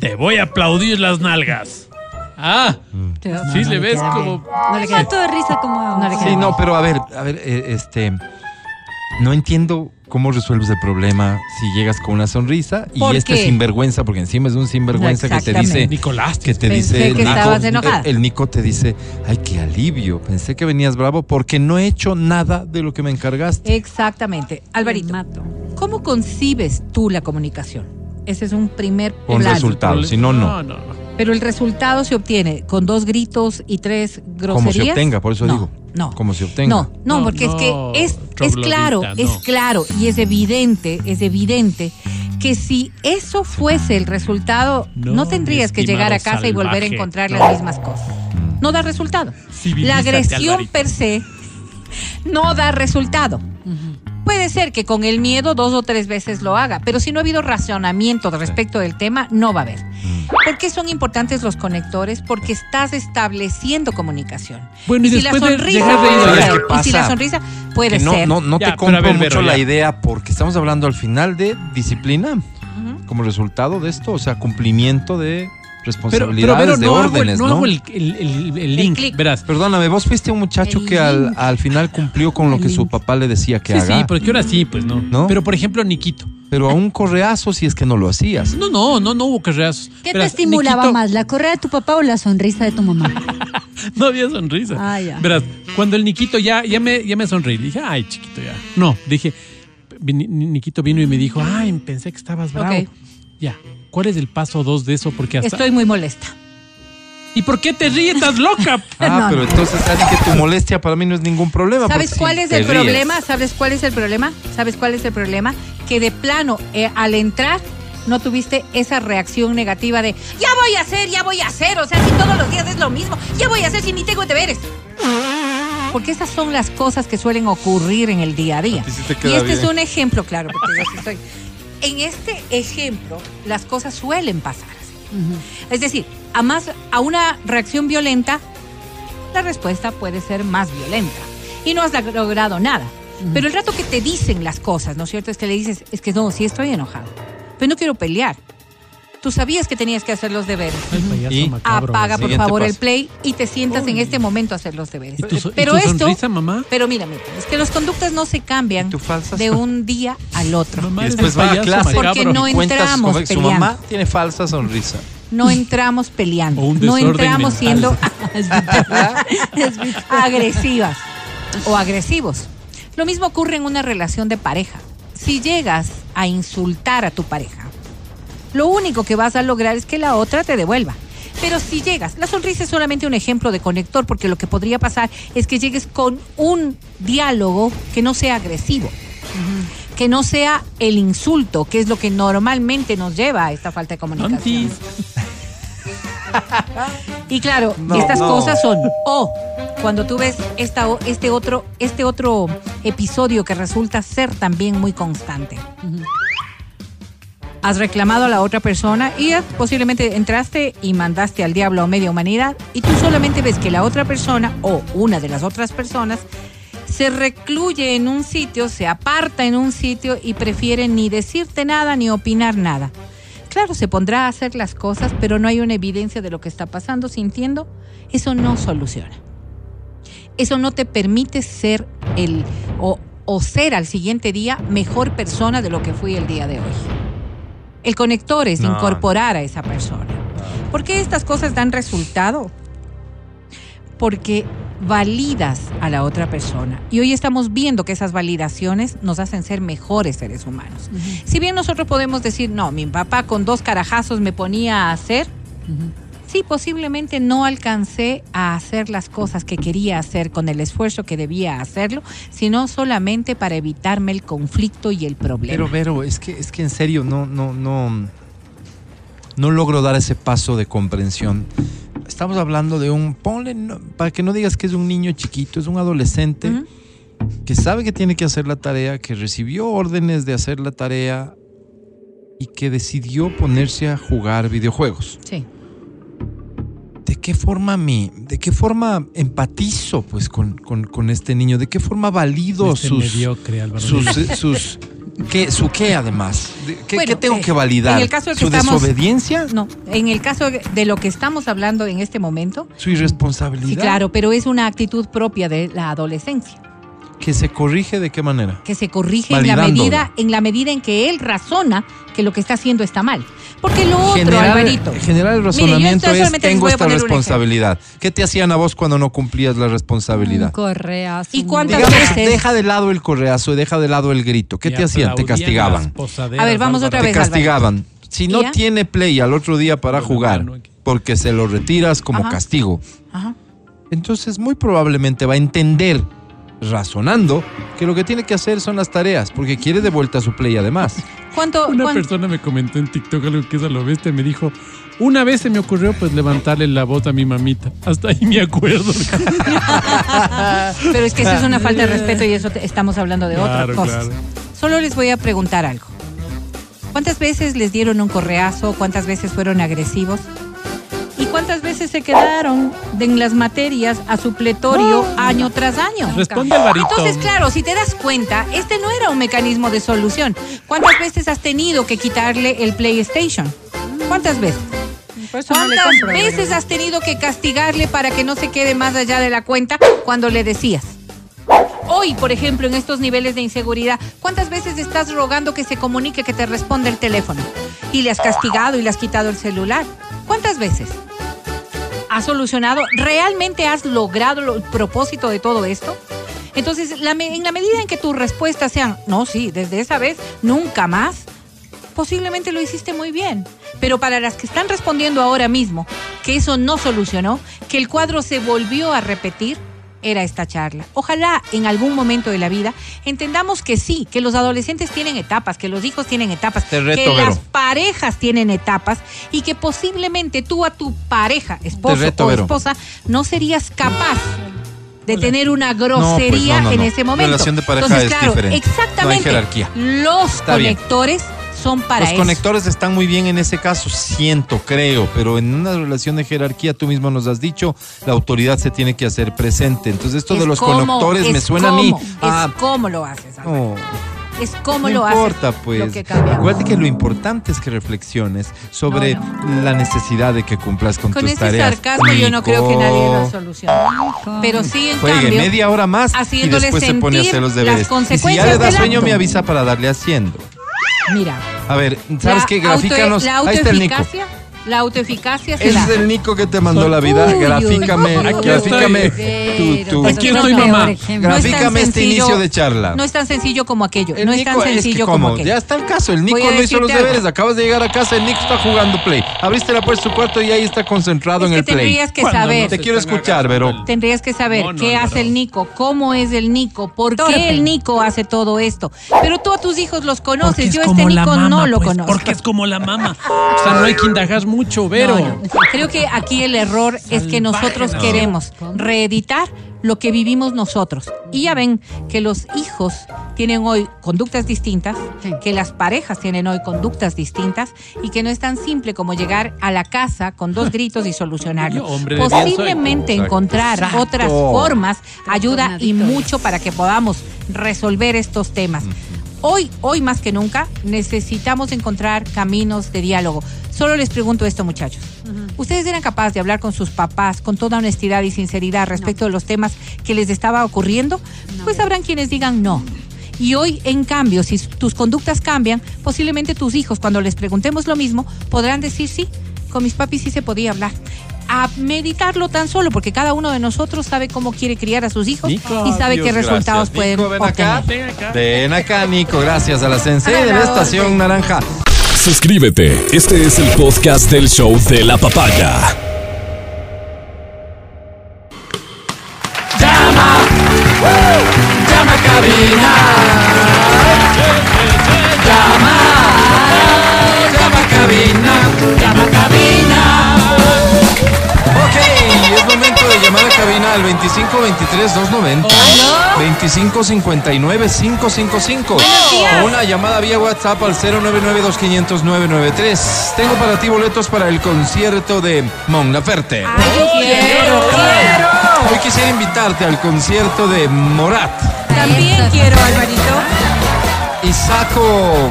Speaker 6: te voy a aplaudir las nalgas. Ah,
Speaker 9: Te- no,
Speaker 6: sí
Speaker 9: no
Speaker 6: le ves como.
Speaker 9: No le queda
Speaker 8: salto de risa como...
Speaker 9: No le
Speaker 5: Sí, no, pero a ver, a ver, eh, este, no entiendo cómo resuelves el problema si llegas con una sonrisa y
Speaker 9: ¿Por
Speaker 5: este
Speaker 9: qué?
Speaker 5: sinvergüenza, porque encima es un sinvergüenza que te dice,
Speaker 6: Nicolás.
Speaker 5: que te
Speaker 9: Pensé
Speaker 5: dice,
Speaker 9: que estabas enojada.
Speaker 5: el, el Nico te dice, ay, qué alivio, pensé que venías bravo porque no he hecho nada de lo que me encargaste.
Speaker 9: Exactamente. Alvarito,
Speaker 8: mato.
Speaker 9: ¿cómo concibes tú la comunicación? Ese es un primer
Speaker 5: Con
Speaker 9: plano.
Speaker 5: resultados, si no, no.
Speaker 6: No, no, no.
Speaker 9: Pero el resultado se obtiene con dos gritos y tres groserías.
Speaker 5: Como se obtenga, por eso
Speaker 9: No,
Speaker 5: digo.
Speaker 9: No.
Speaker 5: Como se obtenga.
Speaker 9: No, no,
Speaker 6: No,
Speaker 9: porque
Speaker 6: no,
Speaker 9: es que es, es claro, es claro y es evidente, es evidente que si eso fuese el resultado, no,
Speaker 6: No,
Speaker 9: tendrías que llegar a casa y volver a encontrar
Speaker 6: no.
Speaker 9: las mismas cosas. No da resultado. La agresión per se no da resultado. Puede ser que con el miedo dos o tres veces lo haga, pero si no ha habido razonamiento respecto del tema, no va a haber. ¿Por qué son importantes los conectores? Porque estás estableciendo comunicación.
Speaker 6: Bueno, y
Speaker 9: si la sonrisa
Speaker 6: dejar de ir
Speaker 9: puede
Speaker 6: a-
Speaker 5: ¿Sabes
Speaker 9: ser,
Speaker 5: qué
Speaker 9: y si la sonrisa puede
Speaker 5: no,
Speaker 9: ser.
Speaker 5: no, no
Speaker 6: Ya,
Speaker 5: te compro
Speaker 6: ver,
Speaker 5: mucho la idea porque estamos hablando al final de disciplina como resultado de esto, o sea, cumplimiento de
Speaker 6: Pero,
Speaker 5: responsabilidades,
Speaker 6: pero,
Speaker 5: de
Speaker 6: no,
Speaker 5: órdenes,
Speaker 6: no
Speaker 5: ¿no?
Speaker 6: hago el, el- el- el link. Verás.
Speaker 5: Perdóname, vos fuiste un muchacho
Speaker 8: El
Speaker 5: que al, al final cumplió con lo que su papá le decía que
Speaker 6: Sí,
Speaker 5: haga,
Speaker 6: sí, porque ahora sí, pues no.
Speaker 5: ¿No?
Speaker 6: Pero por ejemplo, Niquito.
Speaker 5: pero a un correazo si es que no lo hacías.
Speaker 6: No, no, no, no hubo carrerazos.
Speaker 8: ¿Qué
Speaker 6: Verás,
Speaker 8: te estimulaba más, la correa de tu papá o la sonrisa de tu mamá? [laughs]
Speaker 6: No había sonrisa.
Speaker 8: Ah, ya.
Speaker 6: Verás, cuando el Niquito ya, ya, me, ya me sonreí, dije, ay, chiquito, ya. No, dije, Ni- Ni- Niquito vino y me dijo, ay, pensé que estabas bravo. Ya, ¿cuál es el paso dos de eso? Porque hasta...
Speaker 9: Estoy muy molesta.
Speaker 6: ¿Y por qué te ríes? ¿Estás loca? [laughs]
Speaker 5: Ah, pero entonces sabes que tu molestia para mí no es ningún problema.
Speaker 9: ¿Sabes cuál
Speaker 5: si
Speaker 9: es el
Speaker 5: ríes-
Speaker 9: problema? ¿Sabes cuál es el problema? ¿Sabes cuál es el problema? Que de plano, eh, al entrar, no tuviste esa reacción negativa de ya voy a hacer, ya voy a hacer. O sea, si todos los días es lo mismo, ya voy a hacer si ni tengo deberes. Porque esas son las cosas que suelen ocurrir en el día a día.
Speaker 5: sí
Speaker 9: Y este es un ejemplo, claro, porque yo sí soy. En este ejemplo, las cosas suelen pasar. Es decir, a, más, a una reacción violenta, la respuesta puede ser más violenta. Y no has logrado nada. Pero el rato que te dicen las cosas, ¿no es cierto? Es que le dices, es que no, sí estoy enojado. Pero no quiero pelear. Tú sabías que tenías que hacer los deberes.
Speaker 5: Y-
Speaker 6: macabro.
Speaker 9: Apaga, por favor, el play y te sientas en este momento a hacer los deberes.
Speaker 6: ¿Y tu, so- y
Speaker 9: pero
Speaker 6: tu
Speaker 9: esto,
Speaker 6: sonrisa, mamá?
Speaker 9: pero mira, mira, es que las conductas no se cambian
Speaker 5: ¿Y tu falsa
Speaker 9: de un día al otro.
Speaker 6: Mamá,
Speaker 5: Y después va a clase.
Speaker 9: Porque no entramos
Speaker 5: que su
Speaker 9: peleando.
Speaker 5: mamá tiene falsa sonrisa.
Speaker 9: No entramos peleando.
Speaker 6: O un
Speaker 9: no entramos
Speaker 6: mental.
Speaker 9: siendo [laughs] [laughs] agresivas o agresivos. Lo mismo ocurre en una relación de pareja. Si llegas a insultar a tu pareja, lo único que vas a lograr es que la otra te devuelva. Pero si llegas, la sonrisa es solamente un ejemplo de conector, porque lo que podría pasar es que llegues con un diálogo que no sea agresivo, que no sea el insulto, que es lo que normalmente nos lleva a esta falta de comunicación.
Speaker 6: Antis. [laughs]
Speaker 9: Y claro,
Speaker 5: No,
Speaker 9: estas
Speaker 5: no.
Speaker 9: cosas son o cuando tú ves esta, o- este otro este otro episodio que resulta ser también muy constante. Has reclamado a la otra persona y posiblemente entraste y mandaste al diablo a media humanidad y tú solamente ves que la otra persona o una de las otras personas se recluye en un sitio, se aparta en un sitio y prefiere ni decirte nada ni opinar nada. Claro, se pondrá a hacer las cosas, pero no hay una evidencia de lo que está pasando, sintiendo. Eso no soluciona. Eso no te permite ser el o ser al siguiente día mejor persona de lo que fui el día de hoy. El conector es
Speaker 5: No.
Speaker 9: incorporar a esa persona. ¿Por qué estas cosas dan resultado? Porque validas a la otra persona. Y hoy estamos viendo que esas validaciones nos hacen ser mejores seres humanos. Si bien nosotros podemos decir, no, mi papá con dos carajazos me ponía a hacer, sí, posiblemente no alcancé a hacer las cosas que quería hacer con el esfuerzo que debía hacerlo, sino solamente para evitarme el conflicto y el problema.
Speaker 5: Pero, Vero, es que, es que en serio, no, no, no, no logro dar ese paso de comprensión. Estamos hablando de un, ponle, no- para que no digas que es un niño chiquito, es un adolescente que sabe que tiene que hacer la tarea, que recibió órdenes de hacer la tarea y que decidió ponerse a jugar videojuegos.
Speaker 9: Sí.
Speaker 5: ¿De qué forma me, de qué forma empatizo pues con, con- con este niño? ¿De qué forma valido
Speaker 6: Este
Speaker 5: sus,
Speaker 6: mediocre,
Speaker 5: sus, eh, sus ¿qué, su qué además? ¿De- ¿Qué,
Speaker 9: Bueno,
Speaker 5: qué tengo
Speaker 9: eh,
Speaker 5: que validar?
Speaker 9: en el caso de que
Speaker 5: ¿Su
Speaker 9: estamos-
Speaker 5: desobediencia?
Speaker 9: No, en el caso de lo que estamos hablando en este momento,
Speaker 5: ¿Su irresponsabilidad?
Speaker 9: sí, claro, pero es una actitud propia de la adolescencia,
Speaker 5: ¿Que se corrige de qué manera?
Speaker 9: que se corrige en la medida en la medida en que él razona que lo que está haciendo está mal. Porque lo otro,
Speaker 5: Generar,
Speaker 9: Alvarito.
Speaker 5: generar el
Speaker 9: Mire, yo
Speaker 5: razonamiento es tengo esta
Speaker 9: un
Speaker 5: responsabilidad. ¿Qué te hacían a vos cuando no cumplías la responsabilidad?
Speaker 8: Correas.
Speaker 9: ¿Y
Speaker 8: un-
Speaker 9: cuántas
Speaker 5: Digamos,
Speaker 9: veces?
Speaker 5: deja de lado el correazo, deja de lado el grito. ¿Qué te hacían? Te castigaban.
Speaker 9: A ver, vamos otra
Speaker 5: Te
Speaker 9: vez,
Speaker 5: castigaban. Si no
Speaker 9: ¿Ya?
Speaker 5: tiene play al otro día para jugar, porque se lo retiras como
Speaker 9: Ajá.
Speaker 5: castigo,
Speaker 9: Ajá.
Speaker 5: entonces muy probablemente va a entender, razonando, que lo que tiene que hacer son las tareas, porque quiere de vuelta su play además. [laughs]
Speaker 9: ¿Cuánto,
Speaker 6: Una
Speaker 9: cuán-
Speaker 6: persona me comentó en TikTok algo que es a lo bestia. Me dijo, una vez se me ocurrió pues levantarle la voz a mi mamita. [laughs] Hasta ahí me acuerdo. [laughs]
Speaker 9: Pero es que eso es una falta de respeto y eso te- estamos hablando de
Speaker 6: Claro,
Speaker 9: otras cosas.
Speaker 6: claro.
Speaker 9: Solo les voy a preguntar algo. ¿Cuántas veces les dieron un correazo? ¿Cuántas veces fueron agresivos? ¿Y cuántas veces se quedaron en las materias a supletorio año tras año?
Speaker 6: Responde Alvarito.
Speaker 9: Entonces, claro, si te das cuenta, este no era un mecanismo de solución. ¿Cuántas veces has tenido que quitarle el PlayStation? ¿Cuántas veces? ¿Cuántas veces has tenido que castigarle para que no se quede más allá de la cuenta cuando le decías? Hoy, por ejemplo, en estos niveles de inseguridad, ¿cuántas veces estás rogando que se comunique, que te responda el teléfono? Y le has castigado y le has quitado el celular. ¿Cuántas veces? ¿Has solucionado? ¿Realmente has logrado lo- el propósito de todo esto? Entonces, en la medida en que tus respuestas sean, no, sí, desde esa vez, nunca más, posiblemente lo hiciste muy bien. Pero para las que están respondiendo ahora mismo, que eso no solucionó, que el cuadro se volvió a repetir, era esta charla. Ojalá en algún momento de la vida entendamos que sí, que los adolescentes tienen etapas, que los hijos tienen etapas,
Speaker 5: reto,
Speaker 9: que
Speaker 5: Vero.
Speaker 9: las parejas tienen etapas y que posiblemente tú a tu pareja, esposo
Speaker 5: reto,
Speaker 9: o esposa, no serías capaz de tener una grosería
Speaker 5: No, pues, no, no,
Speaker 9: en ese momento.
Speaker 5: Relación de pareja
Speaker 9: Entonces,
Speaker 5: es
Speaker 9: claro,
Speaker 5: diferente.
Speaker 9: Exactamente.
Speaker 5: No hay jerarquía.
Speaker 9: Los
Speaker 5: Está bien.
Speaker 9: Son para
Speaker 5: Los
Speaker 9: eso.
Speaker 5: conectores están muy bien en ese caso, siento, creo, pero en una relación de jerarquía, tú mismo nos has dicho, la autoridad se tiene que hacer presente. Entonces esto
Speaker 9: Es
Speaker 5: de los
Speaker 9: cómo,
Speaker 5: conectores me
Speaker 9: es
Speaker 5: suena a mí.
Speaker 9: cómo,
Speaker 5: Ah,
Speaker 9: es cómo lo haces. Álvaro.
Speaker 5: no,
Speaker 9: Es cómo
Speaker 5: no
Speaker 9: lo haces.
Speaker 5: importa, pues.
Speaker 9: Lo que.
Speaker 5: Acuérdate que lo importante es que reflexiones sobre
Speaker 9: No,
Speaker 5: la necesidad de que cumplas con,
Speaker 9: Con
Speaker 5: tus
Speaker 9: ese
Speaker 5: tareas.
Speaker 9: sarcasmo yo no creo que nadie lo solucione. Pero sí, en
Speaker 5: Juegue
Speaker 9: cambio,
Speaker 5: media hora más y después se pone a hacer los deberes.
Speaker 9: las
Speaker 5: Y si ya le da sueño,
Speaker 9: acto.
Speaker 5: me avisa para darle haciendo.
Speaker 9: Mira,
Speaker 5: A ver, ¿sabes
Speaker 9: la
Speaker 5: qué? Grafícanos.
Speaker 9: auto- la
Speaker 5: Ahí está el Nico.
Speaker 9: La autoeficacia se
Speaker 5: Ese
Speaker 9: da.
Speaker 5: es el Nico que te mandó la vida.
Speaker 9: Uy,
Speaker 5: grafícame,
Speaker 9: uy, uy.
Speaker 5: grafícame
Speaker 8: Aquí
Speaker 5: tu, tu-
Speaker 6: Aquí estoy, mamá.
Speaker 9: No es tan
Speaker 5: Grafícame este
Speaker 9: sencillo-
Speaker 5: inicio de charla.
Speaker 9: No es tan sencillo como aquello.
Speaker 5: El
Speaker 9: no es
Speaker 5: Nico,
Speaker 9: tan sencillo
Speaker 5: que,
Speaker 9: como
Speaker 5: ¿cómo?
Speaker 9: aquello.
Speaker 5: Ya está el caso. El Nico
Speaker 9: Voy a
Speaker 5: no hizo los deberes.
Speaker 9: algo.
Speaker 5: Acabas de llegar a casa. El Nico está jugando play. Abriste la puerta de su cuarto y ahí está concentrado
Speaker 9: Es
Speaker 5: en
Speaker 9: que
Speaker 5: el play.
Speaker 9: tendrías que
Speaker 6: ¿Cuándo
Speaker 9: saber.
Speaker 6: no
Speaker 5: Te quiero escuchar, Vero.
Speaker 6: el-
Speaker 9: Tendrías que saber
Speaker 6: No, no,
Speaker 9: qué
Speaker 6: no,
Speaker 9: hace
Speaker 6: no.
Speaker 9: el Nico, cómo es el Nico, por qué el Nico hace todo esto. Pero tú a tus hijos los
Speaker 6: Porque
Speaker 9: conoces,
Speaker 6: es
Speaker 9: yo a este Nico no lo
Speaker 6: pues,
Speaker 9: conozco.
Speaker 6: Porque es como la mama. O sea, no hay que indagar mucho, Vero.
Speaker 9: No, no. Creo que aquí el error es que nosotros
Speaker 6: no.
Speaker 9: queremos reeditar lo que vivimos nosotros. Y ya ven que los hijos tienen hoy conductas distintas,
Speaker 8: Sí.
Speaker 9: que las parejas tienen hoy conductas distintas y que no es tan simple como llegar a la casa con dos gritos y solucionarlo. [laughs] Posiblemente encontrar
Speaker 5: Exacto.
Speaker 9: otras formas ayuda y mucho para que podamos resolver estos temas. Hoy, hoy más que nunca, necesitamos encontrar caminos de diálogo. Solo les pregunto esto, muchachos. ¿Ustedes eran capaces de hablar con sus papás con toda honestidad y sinceridad respecto de los temas que les estaba ocurriendo? Pues habrán quienes digan no. Y hoy, en cambio, si tus conductas cambian, posiblemente tus hijos, cuando les preguntemos lo mismo, podrán decir sí, con mis papis sí se podía hablar. A meditarlo tan solo, porque cada uno de nosotros sabe cómo quiere criar a sus hijos
Speaker 6: Nico,
Speaker 9: y sabe
Speaker 5: Dios,
Speaker 9: qué resultados
Speaker 5: gracias.
Speaker 9: pueden
Speaker 5: Nico, ven acá.
Speaker 9: obtener.
Speaker 6: Ven acá.
Speaker 5: Ven acá, Nico. Gracias a la sensei de la estación naranja.
Speaker 1: Suscríbete. Este es el podcast del show de la papaya.
Speaker 6: Llama a cabina.
Speaker 5: Al 25 23 290 25 59 555 o una llamada vía WhatsApp al 099 2500 993. Tengo para ti boletos para el concierto de Mon Laferte.
Speaker 9: Ay, yo quiero, quiero.
Speaker 5: Hoy quisiera invitarte al concierto de Morat
Speaker 9: También quiero, Alvarito.
Speaker 5: y saco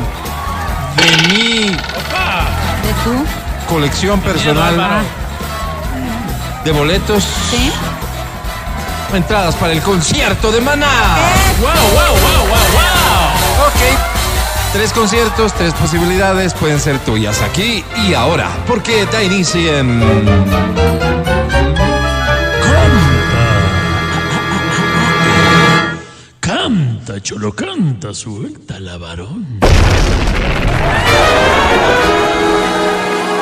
Speaker 5: de mi
Speaker 8: ¿De tú?
Speaker 5: colección personal de boletos
Speaker 9: ¿Sí?
Speaker 5: Entradas para el concierto de Maná.
Speaker 6: Wow, wow, wow, wow, wow.
Speaker 5: Ok. Tres conciertos, tres posibilidades pueden ser tuyas aquí y ahora. Porque da inicio en.
Speaker 6: Canta, cholo, canta, suelta la varón.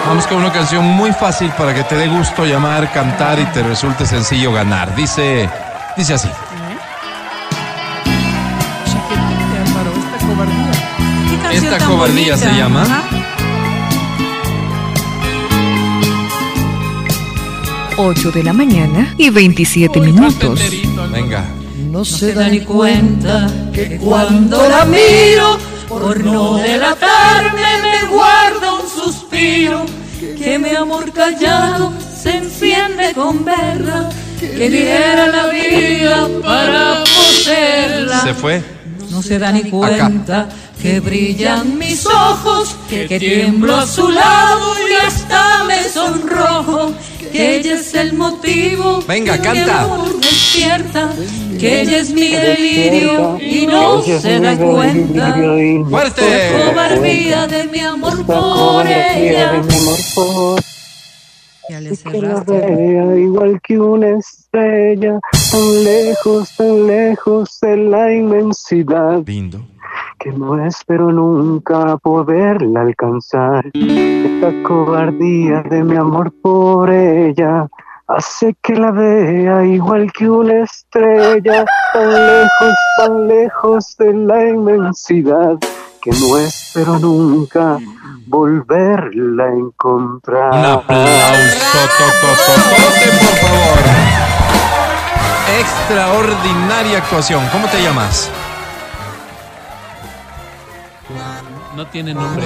Speaker 5: Vamos con una canción muy fácil para que te dé gusto llamar, cantar y te resulte sencillo ganar. Dice. Dice así.
Speaker 9: ¿Qué canción
Speaker 5: Esta cobardía se llama.
Speaker 9: Ajá.
Speaker 10: 8 de la mañana y 27 minutos.
Speaker 5: Venga.
Speaker 11: No se da ni cuenta que cuando la miro, por no delatarme, me guarda Que mi amor callado se enciende con verla, que diera la vida para poseerla.
Speaker 5: Se fue.
Speaker 11: No se da ni cuenta que brillan mis ojos, que, tiemblo a su lado y hasta me sonrojo. Que ella es el motivo
Speaker 5: Venga,
Speaker 11: que mi
Speaker 5: canta.
Speaker 11: amor despierta, que ella es mi delirio y no se da cuenta.
Speaker 5: ¡Fuerte!
Speaker 11: La cobardía de mi amor por ella.
Speaker 9: Ya le
Speaker 12: Que la
Speaker 9: cerraste.
Speaker 12: vea igual que una estrella, tan lejos, tan lejos de la inmensidad.
Speaker 5: Lindo.
Speaker 12: Que no espero nunca poderla alcanzar. Esta cobardía de mi amor por ella hace que la vea igual que una estrella, tan lejos, tan lejos de la inmensidad, que no espero nunca volverla a encontrar.
Speaker 5: Un aplauso, totototote, por favor. Extraordinaria actuación. ¿Cómo te llamas?
Speaker 6: No tiene nombre.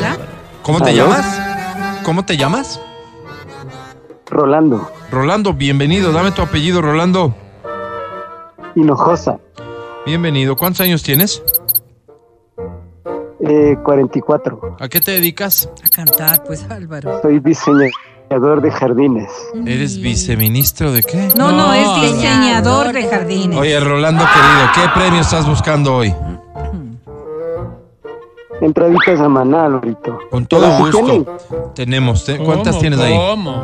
Speaker 5: ¿Cómo te
Speaker 12: ¿Aló?
Speaker 5: llamas? ¿Cómo te llamas?
Speaker 12: Rolando,
Speaker 5: Rolando, bienvenido. Dame tu apellido, Rolando.
Speaker 12: Hinojosa,
Speaker 5: Bienvenido. ¿Cuántos años tienes?
Speaker 12: eh, 44.
Speaker 5: ¿A qué te dedicas?
Speaker 9: A cantar, pues Álvaro.
Speaker 12: Soy diseñador de jardines.
Speaker 5: ¿Eres viceministro de qué?
Speaker 9: No, no,
Speaker 6: No,
Speaker 9: es diseñador de jardines.
Speaker 5: Oye, Rolando querido, ¿qué premio estás buscando hoy?
Speaker 12: Entraditas a Maná, Lorito.
Speaker 5: Con todo
Speaker 12: ¿Pero si
Speaker 5: gusto.
Speaker 12: tienen?
Speaker 5: Tenemos. te- ¿Cuántas
Speaker 6: ¿Cómo?
Speaker 5: tienes ahí?
Speaker 6: ¿Cómo?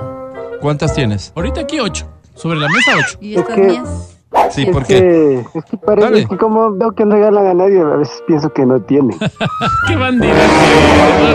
Speaker 5: ¿Cuántas tienes?
Speaker 6: Ahorita aquí ocho. Sobre la mesa ocho.
Speaker 8: ¿Y
Speaker 12: Es
Speaker 8: estas
Speaker 12: que-
Speaker 8: mías?
Speaker 5: Sí,
Speaker 12: es
Speaker 5: ¿por qué?
Speaker 12: que, es que parece
Speaker 5: Dale.
Speaker 12: que como veo que no regalan a nadie, a veces pienso que no tienen. [laughs]
Speaker 6: ¡Qué bandida!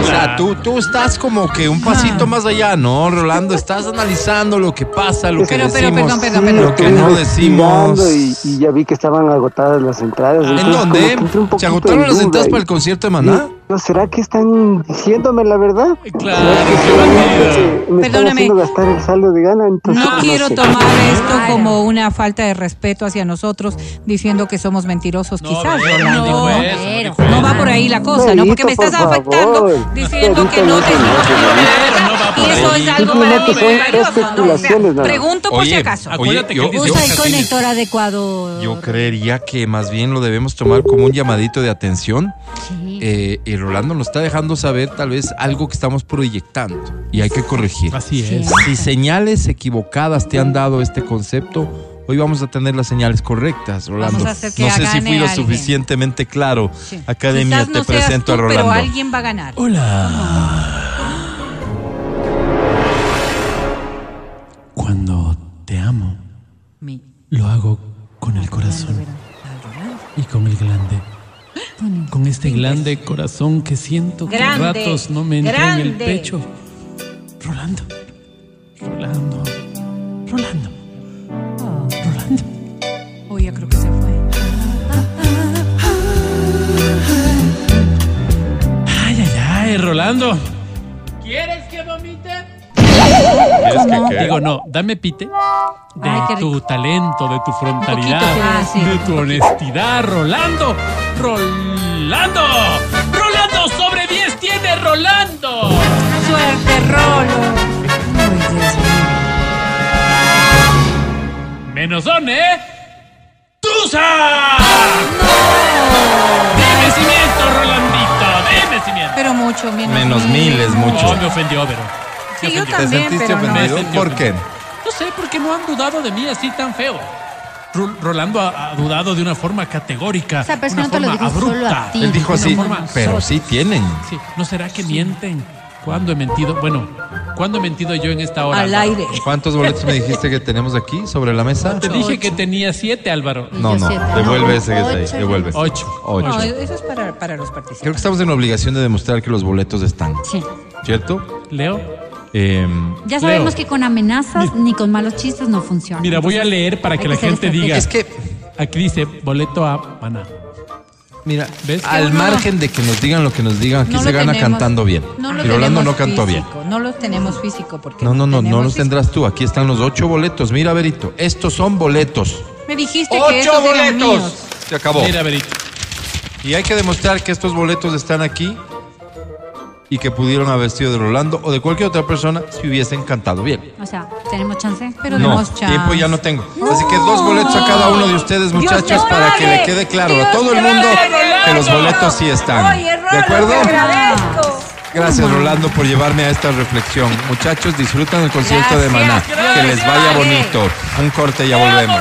Speaker 5: O sea, tú, tú estás como que un pasito más allá, ¿no, Rolando? Estás analizando lo que pasa, lo que
Speaker 9: Pero, pero,
Speaker 5: decimos,
Speaker 9: perdón, perdón, perdón.
Speaker 5: lo que no decimos.
Speaker 12: Y, y ya vi que estaban agotadas las entradas.
Speaker 5: ¿En
Speaker 12: entonces como
Speaker 5: dónde? ¿Se agotaron
Speaker 12: en
Speaker 5: las entradas
Speaker 12: y-
Speaker 5: para el concierto de Maná?
Speaker 12: ¿No será que están diciéndome la verdad?
Speaker 6: Claro,
Speaker 12: ¿Será que
Speaker 6: qué
Speaker 12: solamente
Speaker 6: bandida.
Speaker 12: me están
Speaker 9: Perdóname.
Speaker 12: haciendo gastar el saldo de gana? Entonces,
Speaker 9: No quiero
Speaker 12: sé.
Speaker 9: tomar esto como una falta de respeto hacia nosotros diciendo que somos mentirosos,
Speaker 6: No,
Speaker 9: quizás,
Speaker 6: no
Speaker 8: No,
Speaker 6: no
Speaker 9: No va por ahí la cosa, ¿no? Porque me estás
Speaker 12: por
Speaker 9: afectando
Speaker 12: favor.
Speaker 9: diciendo que no
Speaker 12: no,
Speaker 9: te
Speaker 12: no,
Speaker 6: no va
Speaker 9: Y eso es algo
Speaker 12: especulaciones, nada.
Speaker 9: Pregunto por si
Speaker 5: Oye,
Speaker 9: acaso.
Speaker 6: Acuérdate
Speaker 5: Oye,
Speaker 6: que
Speaker 5: yo-
Speaker 6: dice
Speaker 8: Usa el conector adecuado.
Speaker 5: Yo creería que más bien lo debemos tomar como un llamadito de atención.
Speaker 8: Sí.
Speaker 5: Eh, y Rolando nos está dejando saber tal vez algo que estamos proyectando y hay que corregir.
Speaker 6: Así
Speaker 8: Sí.
Speaker 6: es.
Speaker 5: Si señales equivocadas te han dado este concepto, hoy vamos a tener las señales correctas, Rolando.
Speaker 9: Vamos a hacer que
Speaker 5: no sé si fui lo
Speaker 9: alguien.
Speaker 5: suficientemente claro.
Speaker 9: Sí.
Speaker 5: Academia,
Speaker 9: Quizás
Speaker 5: te
Speaker 9: no seas
Speaker 5: presento
Speaker 9: tú,
Speaker 5: a Rolando.
Speaker 9: Pero alguien va a ganar.
Speaker 6: Hola. Cuando te amo, lo hago con el corazón y con el glande. Con este glande corazón que siento que a ratos no me entra en el pecho. Rolando. Rolando. Rolando. Rolando.
Speaker 9: Uy, yo creo que se fue.
Speaker 6: Ay, ay, ay, Rolando. ¿Quieres que
Speaker 5: qué?
Speaker 6: Digo, no, dame pite de
Speaker 9: Ay,
Speaker 6: tu talento, de tu frontalidad,
Speaker 9: ah, sí.
Speaker 6: de tu honestidad, Rolando. Rolando. Rolando sobre 10 tiene Rolando.
Speaker 9: Suerte, Rolo.
Speaker 8: Uy, Dios mío.
Speaker 6: Menos son, ¿eh? ¡Tusa! Dime cimiento, Rolandito, dime cimiento.
Speaker 9: Pero mucho, menos,
Speaker 5: Menos mil es mucho.
Speaker 6: No, me ofendió, pero.
Speaker 9: Sí, yo
Speaker 5: ¿Te
Speaker 9: también,
Speaker 5: sentiste
Speaker 9: pero no.
Speaker 5: ofendido?
Speaker 6: Me sentí
Speaker 5: ¿Por qué?
Speaker 6: No sé por qué no han dudado de mí así tan feo. Ro- Rolando ha, ha dudado de una forma categórica.
Speaker 8: Esa persona
Speaker 6: una
Speaker 8: te lo
Speaker 6: forma
Speaker 8: dijo solo
Speaker 6: abrupta.
Speaker 8: a ti.
Speaker 5: Él dijo
Speaker 6: Una
Speaker 5: así,
Speaker 6: forma
Speaker 5: pero sí tienen.
Speaker 6: Sí, ¿no será que mienten? ¿Cuándo he mentido? Bueno, ¿cuándo he mentido yo en esta hora?
Speaker 9: Al
Speaker 6: Álvaro?
Speaker 9: aire.
Speaker 5: ¿Cuántos boletos me dijiste que tenemos aquí sobre la mesa?
Speaker 6: Te dije que tenía siete, Álvaro.
Speaker 5: No, no,
Speaker 8: siete.
Speaker 5: devuelve
Speaker 8: No,
Speaker 5: ese que está ahí,
Speaker 8: ocho.
Speaker 5: devuelve.
Speaker 6: Ocho.
Speaker 5: Ocho.
Speaker 9: No, eso es para, para los
Speaker 5: Creo
Speaker 9: participantes.
Speaker 5: que estamos en la obligación de demostrar que los boletos están,
Speaker 8: Sí.
Speaker 5: ¿cierto?
Speaker 6: Leo.
Speaker 5: Eh,
Speaker 8: Ya sabemos
Speaker 6: Leo.
Speaker 8: que con amenazas ni con malos chistes no funciona.
Speaker 6: Mira, voy a
Speaker 8: Entonces,
Speaker 6: leer para
Speaker 8: hay
Speaker 6: que la gente diga.
Speaker 5: es que,
Speaker 6: Aquí dice boleto a Maná.
Speaker 5: mira,
Speaker 6: ¿Ves?
Speaker 5: al margen de que nos digan lo que nos digan, aquí
Speaker 9: No
Speaker 5: se gana
Speaker 9: tenemos-
Speaker 5: cantando bien.
Speaker 9: No lo
Speaker 5: y Rolando no cantó bien.
Speaker 9: No lo tenemos físico porque
Speaker 5: No, no, no, no
Speaker 9: tenemos
Speaker 5: los
Speaker 9: físico.
Speaker 5: tendrás tú. Aquí están los ocho boletos. Mira, Berito, estos son boletos.
Speaker 9: Me dijiste que estos eran míos.
Speaker 5: Se acabó.
Speaker 6: Mira, Berito.
Speaker 5: Y hay que demostrar que estos boletos están aquí y que pudieron haber sido de Rolando o de cualquier otra persona si hubiesen cantado bien.
Speaker 8: O sea, tenemos chance.
Speaker 9: Pero
Speaker 5: no,
Speaker 9: tenemos chance.
Speaker 5: tiempo ya no tengo. Así que dos boletos a cada uno de ustedes, muchachos, para que le quede claro a todo el mundo que los boletos sí están.
Speaker 9: Oye, Rolo,
Speaker 5: ¿De acuerdo?
Speaker 9: te agradezco.
Speaker 5: Gracias, Rolando, por llevarme a esta reflexión. Muchachos, disfrutan el concierto de
Speaker 9: Gracias,
Speaker 5: Maná. Que les vaya bonito. Un corte y ya volvemos.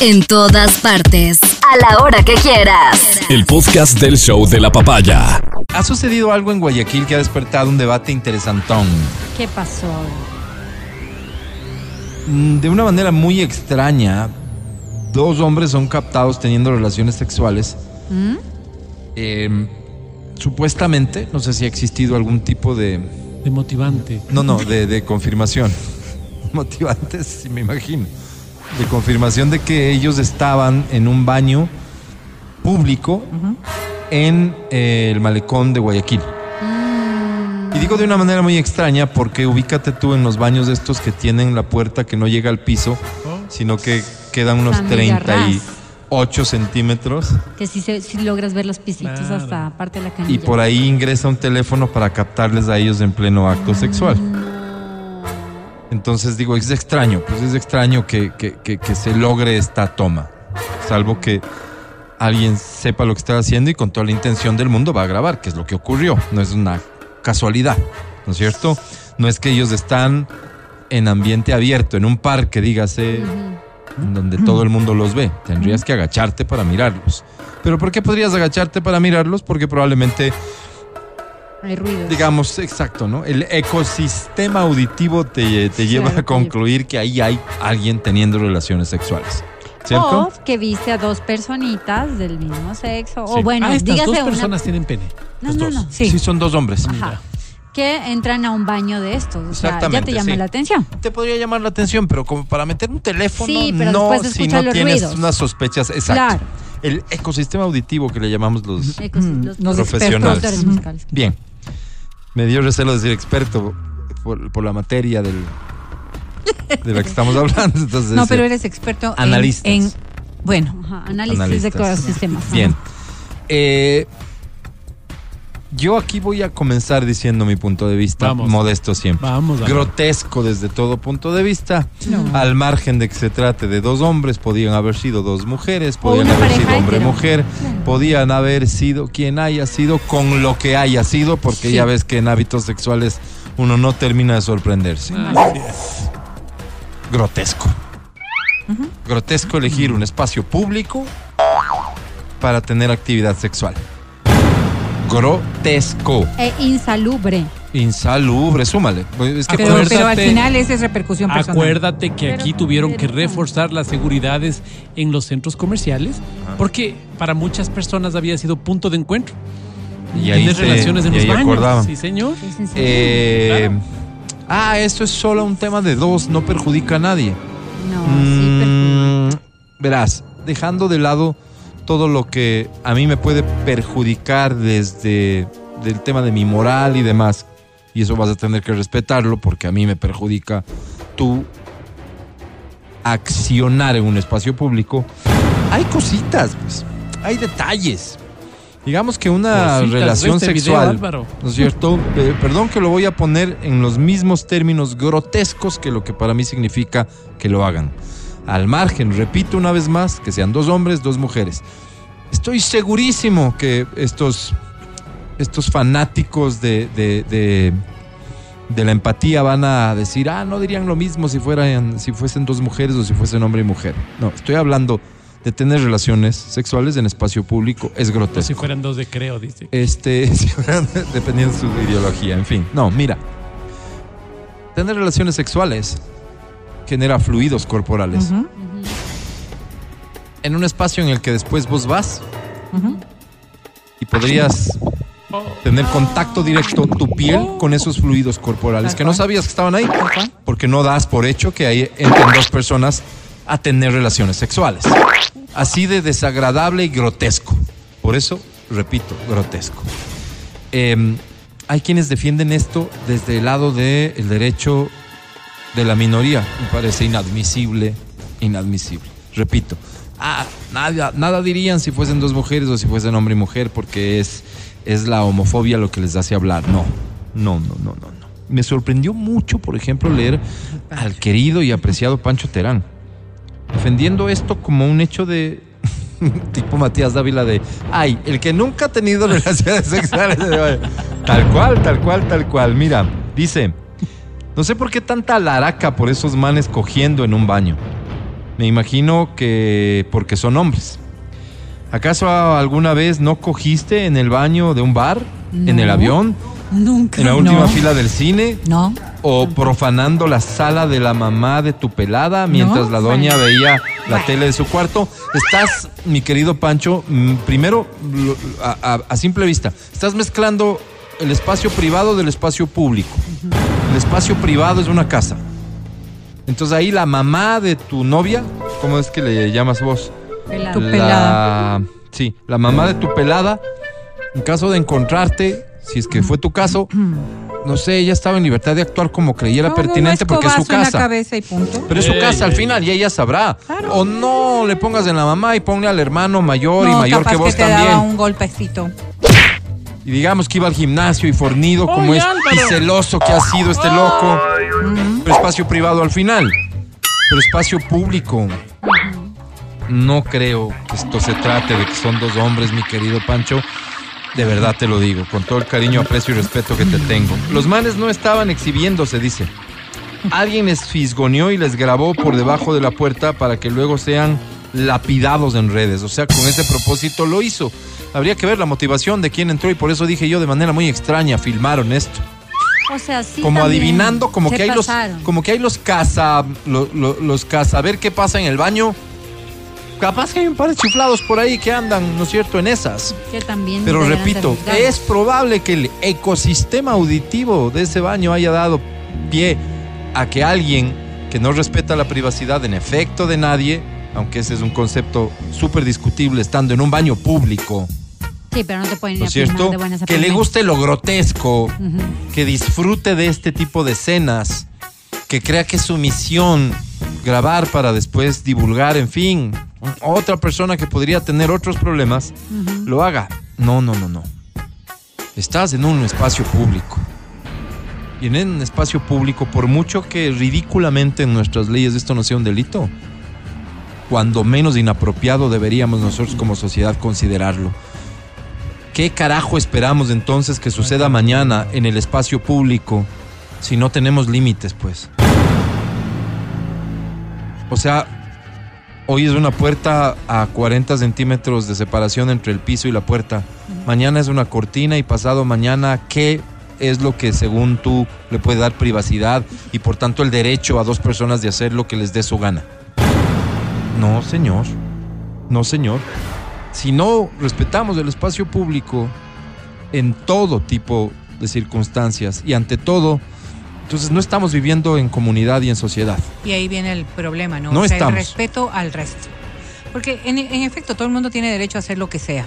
Speaker 4: En todas partes. A la hora que quieras.
Speaker 1: El podcast del show de la papaya.
Speaker 5: Ha sucedido algo en Guayaquil que ha despertado un debate interesantón.
Speaker 8: ¿Qué pasó?
Speaker 5: Mm, De una manera muy extraña, dos hombres son captados teniendo relaciones sexuales.
Speaker 8: ¿Mm?
Speaker 5: Eh, supuestamente, no sé si ha existido algún tipo de...
Speaker 6: De motivante.
Speaker 5: No, no, de, de confirmación. [laughs] Motivantes, sí me imagino. De confirmación de que ellos estaban en un baño público en eh, el malecón de Guayaquil. Y digo de una manera muy extraña porque ubícate tú en los baños estos que tienen la puerta que no llega al piso, sino que quedan unos
Speaker 8: media
Speaker 5: 38 centímetros
Speaker 8: Que si, se- si logras ver los pisitos hasta parte de la canilla.
Speaker 5: y por ahí ingresa un teléfono para captarles a ellos en pleno acto sexual. Entonces digo, es extraño, pues es extraño que, que- que- se logre esta toma, salvo que alguien sepa lo que está haciendo y con toda la intención del mundo va a grabar, que es lo que ocurrió, no es una casualidad, ¿no es cierto? No es que ellos están en ambiente abierto, en un parque, dígase, donde todo el mundo los ve, tendrías que agacharte para mirarlos. ¿Pero por qué podrías agacharte para mirarlos? Porque probablemente
Speaker 8: Hay ruido.
Speaker 5: digamos, exacto, ¿no? El ecosistema auditivo te, te lleva
Speaker 8: Claro,
Speaker 5: a concluir que ahí hay alguien teniendo relaciones sexuales. ¿Cierto?
Speaker 8: O que viste a dos personitas del mismo sexo.
Speaker 5: Sí.
Speaker 8: O bueno,
Speaker 6: ah, estas
Speaker 8: dígase
Speaker 6: dos
Speaker 8: una-
Speaker 6: personas tienen pene.
Speaker 8: No, no, no.
Speaker 5: Sí. son dos hombres.
Speaker 8: Ajá. Que entran a un baño de estos. O sea, ya te llama
Speaker 5: sí.
Speaker 8: la atención.
Speaker 5: Te podría llamar la atención, pero como para meter un teléfono,
Speaker 8: Sí, pero
Speaker 5: no si no
Speaker 8: los
Speaker 5: tienes
Speaker 8: ruidos.
Speaker 5: unas sospechas. Exacto.
Speaker 8: Claro.
Speaker 5: El ecosistema auditivo que le llamamos los
Speaker 8: Ecos- los-
Speaker 5: los profesionales. Bien. Me dio recelo decir experto por, por la materia del, de la que estamos [laughs] hablando. Entonces,
Speaker 9: No, pero eres experto en-
Speaker 5: Analistas.
Speaker 9: en, bueno,
Speaker 8: Ajá, análisis
Speaker 5: Analistas.
Speaker 8: de ecosistemas.
Speaker 5: Bien. Eh, yo aquí voy a comenzar diciendo mi punto de vista,
Speaker 6: Vamos.
Speaker 5: modesto siempre.
Speaker 6: Vamos, vamos.
Speaker 5: Grotesco desde todo punto de vista.
Speaker 8: No.
Speaker 5: Al margen de que se trate de dos hombres, podían haber sido dos mujeres, podían haber sido hombre-mujer,
Speaker 8: Claro.
Speaker 5: podían haber sido quien haya sido con lo que haya sido, porque
Speaker 8: Sí.
Speaker 5: ya ves que en hábitos sexuales uno no termina de sorprenderse.
Speaker 6: Así es.
Speaker 5: Grotesco. Grotesco elegir un espacio público para tener actividad sexual. Grotesco.
Speaker 8: E insalubre.
Speaker 5: Insalubre, súmale. Es que
Speaker 9: pero, pero al final esa es repercusión personal.
Speaker 6: Acuérdate que aquí
Speaker 8: Pero
Speaker 6: tuvieron que reforzar las seguridades en los centros comerciales porque para muchas personas había sido punto de encuentro.
Speaker 5: Y ahí se-
Speaker 6: relaciones en
Speaker 5: y
Speaker 6: los
Speaker 5: ahí
Speaker 6: baños.
Speaker 5: acordaban.
Speaker 6: Sí, señor.
Speaker 5: Eh,
Speaker 6: Claro.
Speaker 5: Ah, esto es solo un tema de dos, no perjudica a nadie.
Speaker 8: no, sí,
Speaker 5: Mm, verás, dejando de lado todo lo que a mí me puede perjudicar desde del tema de mi moral y demás, y eso vas a tener que respetarlo porque a mí me perjudica tu accionar en un espacio público. Hay cositas, pues, hay detalles. Digamos que una
Speaker 6: Cositas,
Speaker 5: relación
Speaker 6: este video,
Speaker 5: sexual. ¿no es cierto? Eh, perdón que lo voy a poner en los mismos términos grotescos que lo que para mí significa que lo hagan. Al margen, repito una vez más, que sean dos hombres, dos mujeres. Estoy segurísimo que estos, estos fanáticos de, de, de- de la empatía van a decir, ah, no dirían lo mismo si, fueran, si fuesen dos mujeres o si fuesen hombre y mujer. No, estoy hablando de tener relaciones sexuales en espacio público. Es grotesco.
Speaker 6: si fueran dos de creo, dice.
Speaker 5: Este, [laughs] si fueran- dependiendo de su ideología, en fin. No, mira. Tener relaciones sexuales genera fluidos corporales. En un espacio en el que después vos vas y podrías tener contacto directo tu piel con esos fluidos corporales que no sabías que estaban ahí. Porque no das por hecho que ahí entren dos personas a tener relaciones sexuales. Así de desagradable y grotesco. Por eso, repito, grotesco. Eh, hay quienes defienden esto desde el lado del derecho de la minoría. Me parece inadmisible, inadmisible. Repito, ah, nada, nada dirían si fuesen dos mujeres o si fuesen hombre y mujer porque es, es la homofobia lo que les hace hablar. No, no, no, no, no. no. Me sorprendió mucho, por ejemplo, leer al querido y apreciado Pancho Terán defendiendo esto como un hecho de [laughs] tipo Matías Dávila de ay, el que nunca ha tenido [laughs] relaciones sexuales tal cual, tal cual, tal cual. Mira, dice No sé por qué tanta laraca por esos manes cogiendo en un baño. Me imagino que porque son hombres. ¿Acaso alguna vez no cogiste en el baño de un bar? ¿En el avión?
Speaker 9: Nunca.
Speaker 5: ¿En la última
Speaker 9: No.
Speaker 5: fila del cine?
Speaker 9: No.
Speaker 5: ¿O profanando la sala de la mamá de tu pelada mientras
Speaker 9: No,
Speaker 5: la doña
Speaker 9: bueno.
Speaker 5: veía la tele de su cuarto? Estás, mi querido Pancho, mm, primero, lo- a, a- a simple vista, estás mezclando el espacio privado del espacio público. El espacio privado es una casa. Entonces ahí la mamá de tu novia, ¿cómo es que le llamas vos?
Speaker 9: Pelada. Tu
Speaker 5: La-
Speaker 9: pelada.
Speaker 5: Sí, la mamá de tu pelada, en caso de encontrarte, si es que fue tu caso, no sé, ella estaba en libertad de actuar como creyera pertinente porque es su
Speaker 9: en la
Speaker 5: casa.
Speaker 9: cabeza y punto.
Speaker 5: Pero es su casa al final y ella sabrá. O no le pongas en la mamá y ponle al hermano mayor y mayor
Speaker 9: capaz
Speaker 5: que vos
Speaker 9: te
Speaker 5: también.
Speaker 9: daba un golpecito.
Speaker 5: Y digamos que iba al gimnasio y fornido como es y celoso que ha sido este loco. Pero espacio privado al final. Pero espacio público. No creo que esto se trate de que son dos hombres, mi querido Pancho. De verdad te lo digo, con todo el cariño, aprecio y respeto que te tengo. Los manes no estaban exhibiéndose, dice. Alguien les fisgoneó y les grabó por debajo de la puerta para que luego sean lapidados en redes. O sea, con ese propósito lo hizo. Habría que ver la motivación de quién entró y por eso dije yo de manera muy extraña, filmaron esto.
Speaker 8: O sea, sí.
Speaker 5: como adivinando, como que hay los, como que hay los casa, lo- lo- los casa, a ver qué pasa en el baño. Capaz que hay un par de chiflados por ahí que andan, ¿no es cierto?, en esas.
Speaker 8: Que también
Speaker 5: Pero repito, es probable que el ecosistema auditivo de ese baño haya dado pie a que alguien que no respeta la privacidad en efecto de nadie, aunque ese es un concepto súper discutible estando en un baño público,
Speaker 8: Sí, pero no te pueden ir
Speaker 5: ¿no
Speaker 8: a
Speaker 5: cierto?
Speaker 8: de buenas a
Speaker 5: Que le guste lo grotesco, que disfrute de este tipo de escenas, que crea que es su misión grabar para después divulgar, en fin, otra persona que podría tener otros problemas, lo haga. No, no, no, no. Estás en un espacio público. Y en un espacio público, por mucho que ridículamente en nuestras leyes esto no sea un delito, cuando menos inapropiado deberíamos nosotros como sociedad considerarlo. ¿Qué carajo esperamos entonces que suceda mañana en el espacio público si no tenemos límites, pues? O sea, hoy es una puerta a 40 centímetros de separación entre el piso y la puerta. Mañana es una cortina y pasado mañana, ¿qué es lo que según tú le puede dar privacidad y por tanto el derecho a dos personas de hacer lo que les dé su gana? No, señor. No, señor. Si no respetamos el espacio público en todo tipo de circunstancias y ante todo, entonces no estamos viviendo en comunidad y en sociedad.
Speaker 9: Y ahí viene el problema, ¿no?
Speaker 5: No
Speaker 9: O sea,
Speaker 5: estamos.
Speaker 9: el respeto al resto. Porque en, en efecto todo el mundo tiene derecho a hacer lo que sea.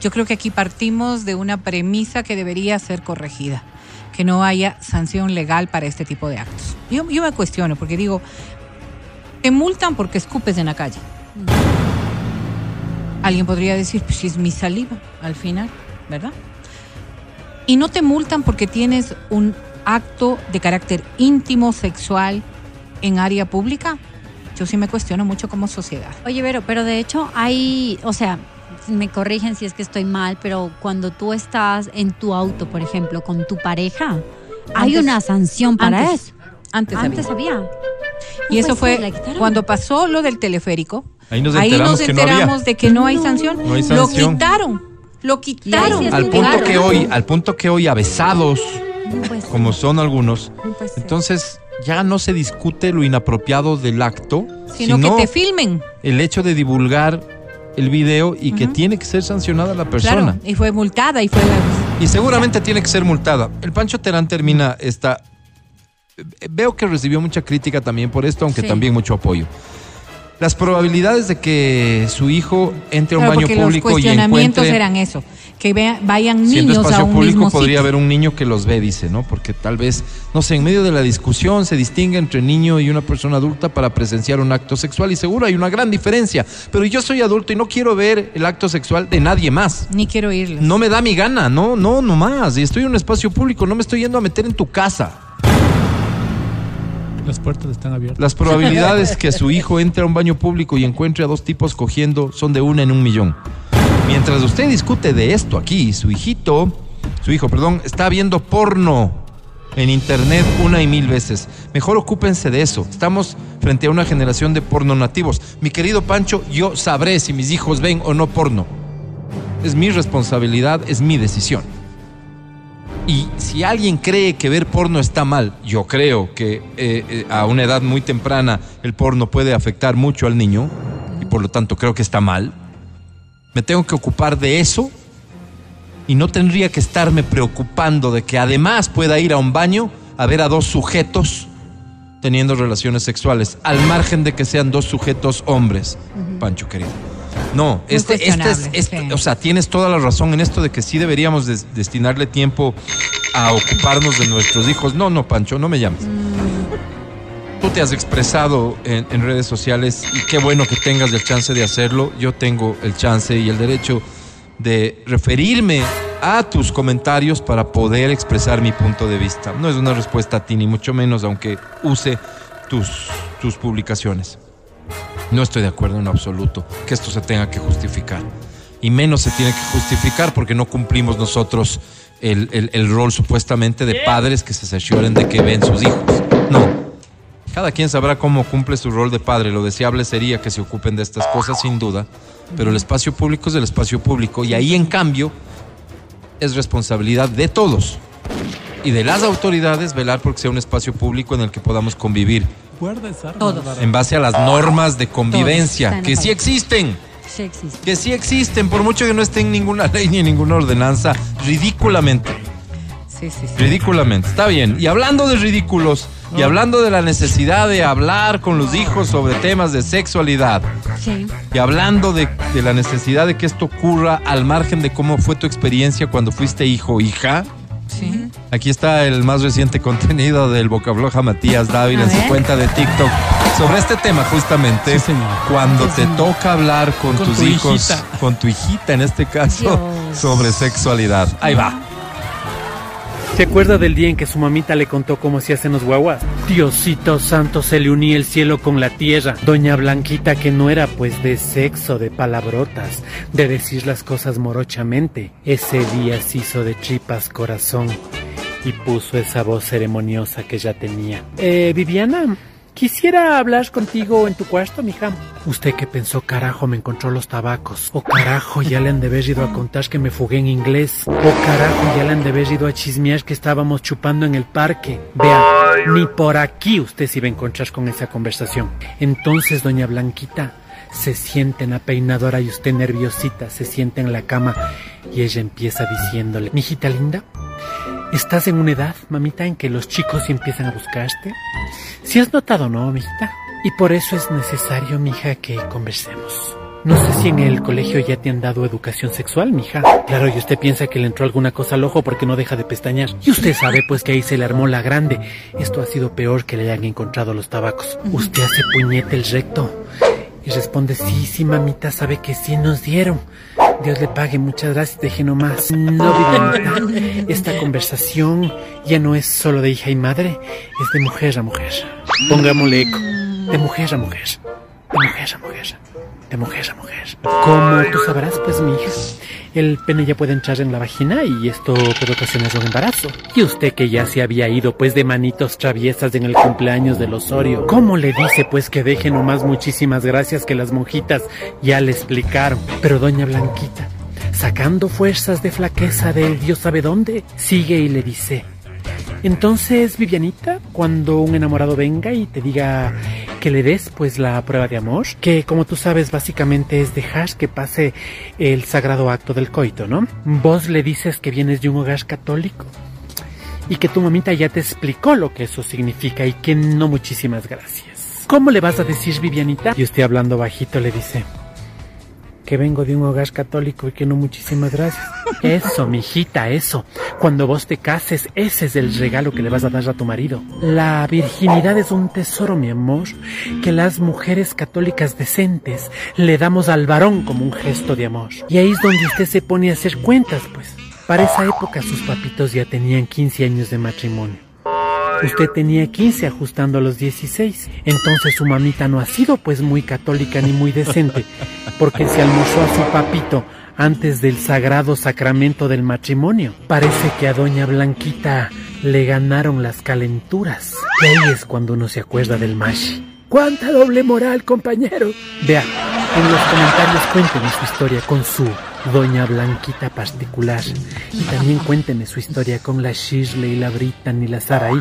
Speaker 9: Yo creo que aquí partimos de una premisa que debería ser corregida, que no haya sanción legal para este tipo de actos. Yo, yo me cuestiono porque digo, te multan porque escupes en la calle. Alguien podría decir, pues si es mi saliva al final, ¿verdad? Y no te multan porque tienes un acto de carácter íntimo, sexual, en área pública. Yo sí me cuestiono mucho como sociedad.
Speaker 8: Oye, Vero, pero de hecho hay, o sea, me corrigen si es que estoy mal, pero cuando tú estás en tu auto, por ejemplo, con tu pareja, hay una sanción para
Speaker 9: antes-
Speaker 8: eso.
Speaker 9: Antes,
Speaker 8: Antes
Speaker 9: había.
Speaker 8: había.
Speaker 9: Y eso
Speaker 8: pues
Speaker 9: fue cuando pasó lo del teleférico.
Speaker 5: Ahí nos
Speaker 9: ahí
Speaker 5: enteramos que no
Speaker 9: de que no hay sanción.
Speaker 5: No hay
Speaker 9: Lo quitaron. Lo quitaron.
Speaker 5: Al
Speaker 8: un
Speaker 5: punto que hoy, al punto que hoy avesados, como son algunos, entonces ya no se discute lo inapropiado del acto,
Speaker 9: Sino, que te filmen.
Speaker 5: el hecho de divulgar el video y que tiene que ser sancionada la persona.
Speaker 9: Claro. Y fue multada y fue.
Speaker 5: Y seguramente tiene que ser multada. El Pancho Terán termina esta. Veo que recibió mucha crítica también por esto, aunque
Speaker 9: Sí.
Speaker 5: también mucho apoyo. Las probabilidades de que su hijo entre a un baño
Speaker 9: porque los
Speaker 5: público y
Speaker 9: cuestionamientos
Speaker 5: encuentre
Speaker 9: eran eso. Que vea- vayan niños a un
Speaker 5: público
Speaker 9: mismo
Speaker 5: podría
Speaker 9: sitio.
Speaker 5: haber un niño que los ve, dice, ¿no? Porque tal vez, no sé, en medio de la discusión se distingue entre niño y una persona adulta para presenciar un acto sexual y seguro hay una gran diferencia. Pero yo soy adulto y no quiero ver el acto sexual de nadie más.
Speaker 9: Ni quiero irles.
Speaker 5: No me da mi gana, no, no, no más. Y estoy en un espacio público, no me estoy yendo a meter en tu casa.
Speaker 6: Las puertas están abiertas.
Speaker 5: Las probabilidades que su hijo entre a un baño público y encuentre a dos tipos cogiendo son de una en un millón. Mientras usted discute de esto aquí, su hijito, su hijo, perdón, está viendo porno en internet una y mil veces. Mejor ocúpense de eso. Estamos frente a una generación de porno nativos. Mi querido Pancho, yo sabré si mis hijos ven o no porno. Es mi responsabilidad, es mi decisión. Y si alguien cree que ver porno está mal, yo creo que eh, eh, a una edad muy temprana el porno puede afectar mucho al niño y por lo tanto creo que está mal. Me tengo que ocupar de eso y no tendría que estarme preocupando de que además pueda ir a un baño a ver a dos sujetos teniendo relaciones sexuales, al margen de que sean dos sujetos hombres, Pancho querido. No, este, este es, este-
Speaker 9: sí.
Speaker 5: o sea, tienes toda la razón en esto de que sí deberíamos des- destinarle tiempo a ocuparnos de nuestros hijos. No, no, Pancho, no me llames. Tú te has expresado en, en redes sociales y qué bueno que tengas el chance de hacerlo. Yo tengo el chance y el derecho de referirme a tus comentarios para poder expresar mi punto de vista. No es una respuesta a ti, ni mucho menos, aunque use tus, tus publicaciones. No estoy de acuerdo en absoluto que esto se tenga que justificar. Y menos se tiene que justificar porque no cumplimos nosotros el, el- rol supuestamente de padres que se cercioren de que ven sus hijos. No. Cada quien sabrá cómo cumple su rol de padre. Lo deseable sería que se ocupen de estas cosas, sin duda. Pero el espacio público es el espacio público. Y ahí, en cambio, es responsabilidad de todos y de las autoridades velar porque sea un espacio público en el que podamos convivir
Speaker 8: Todos.
Speaker 5: En base a las normas de convivencia
Speaker 8: Todos.
Speaker 5: que sí existen,
Speaker 8: Sí
Speaker 5: que sí existen, por mucho que no esté en ninguna [laughs] ley ni en ninguna ordenanza, ridículamente,
Speaker 9: Sí, sí, sí.
Speaker 5: ridículamente. Está bien. Y hablando de ridículos y hablando de la necesidad de hablar con los hijos sobre temas de sexualidad
Speaker 8: Sí.
Speaker 5: y hablando de, de la necesidad de que esto ocurra al margen de cómo fue tu experiencia cuando fuiste hijo o hija.
Speaker 9: Sí.
Speaker 5: Aquí está el más reciente contenido del Bocafloja Matías Dávila en su cuenta de TikTok sobre este tema justamente.
Speaker 6: Sí, señor.
Speaker 5: Cuando
Speaker 8: Sí,
Speaker 5: te
Speaker 8: señor.
Speaker 5: toca hablar con,
Speaker 6: Con
Speaker 5: tus
Speaker 6: tu
Speaker 5: hijos,
Speaker 6: hijita.
Speaker 5: con tu hijita en este caso,
Speaker 8: Dios.
Speaker 5: sobre sexualidad. Ahí va.
Speaker 13: ¿Se acuerda del día en que su mamita le contó cómo se hacen los guaguas? Diosito santo, se le unía el cielo con la tierra. Doña Blanquita, que no era pues de sexo, de palabrotas, de decir las cosas morochamente. Ese día se hizo de tripas corazón y puso esa voz ceremoniosa que ya tenía. Eh, Viviana, quisiera hablar contigo en tu cuarto, mija. ¿Usted qué pensó, carajo, me encontró los tabacos? O carajo, ya le han de haber ido a contar que me fugué en inglés. O carajo, ya le han de haber ido a chismear que estábamos chupando en el parque. Vea, ni por aquí usted se iba a encontrar con esa conversación. Entonces, doña Blanquita, se siente en la peinadora y usted nerviosita, se siente en la cama y ella empieza diciéndole, mijita linda, ¿Estás en una edad, mamita, en que los chicos empiezan a buscarte? Si has notado, ¿no, mijita? Y por eso es necesario, mija, que conversemos. No sé si en el colegio ya te han dado educación sexual, mija. Claro, y usted piensa que le entró alguna cosa al ojo porque no deja de pestañear. Y usted sabe, pues, que ahí se le armó la grande. Esto ha sido peor que le hayan encontrado los tabacos. Usted hace puñete el recto. Y responde, sí, sí, mamita, sabe que sí nos dieron. Dios le pague, muchas gracias, deje nomás. No, Vivianita, esta conversación ya no es solo de hija y madre, es de mujer a mujer. Pongámosle eco, de mujer a mujer, de mujer a mujer, de mujer a mujer. Como tú sabrás, pues, mi hija, el pene ya puede entrar en la vagina y esto puede ocasionar un embarazo. Y usted que ya se había ido, pues, de manitos traviesas en el cumpleaños del Osorio, ¿cómo le dice, pues, que deje nomás muchísimas gracias que las monjitas ya le explicaron? Pero doña Blanquita, sacando fuerzas de flaqueza de Dios sabe dónde, sigue y le dice, entonces, Vivianita, cuando un enamorado venga y te diga que le des pues la prueba de amor, que como tú sabes básicamente es dejar que pase el sagrado acto del coito, ¿no? Vos le dices que vienes de un hogar católico y que tu mamita ya te explicó lo que eso significa y que no muchísimas gracias. ¿Cómo le vas a decir, Vivianita? Y usted hablando bajito le dice que vengo de un hogar católico y que no muchísimas gracias. Eso, mijita, eso. Cuando vos te cases, ese es el regalo que le vas a dar a tu marido. La virginidad es un tesoro, mi amor, que las mujeres católicas decentes le damos al varón como un gesto de amor. Y ahí es donde usted se pone a hacer cuentas, pues. Para esa época sus papitos ya tenían 15 años de matrimonio. Usted tenía 15 ajustando a los 16. Entonces su mamita no ha sido pues muy católica ni muy decente, porque se almorzó a su papito antes del sagrado sacramento del matrimonio. Parece que a doña Blanquita le ganaron las calenturas. Y ahí es cuando uno se acuerda del mashi. ¡Cuánta doble moral, compañero! Vea, en los comentarios cuénteme su historia con su doña Blanquita particular. Y también cuénteme su historia con la Shirley, la Britan y la Saraí,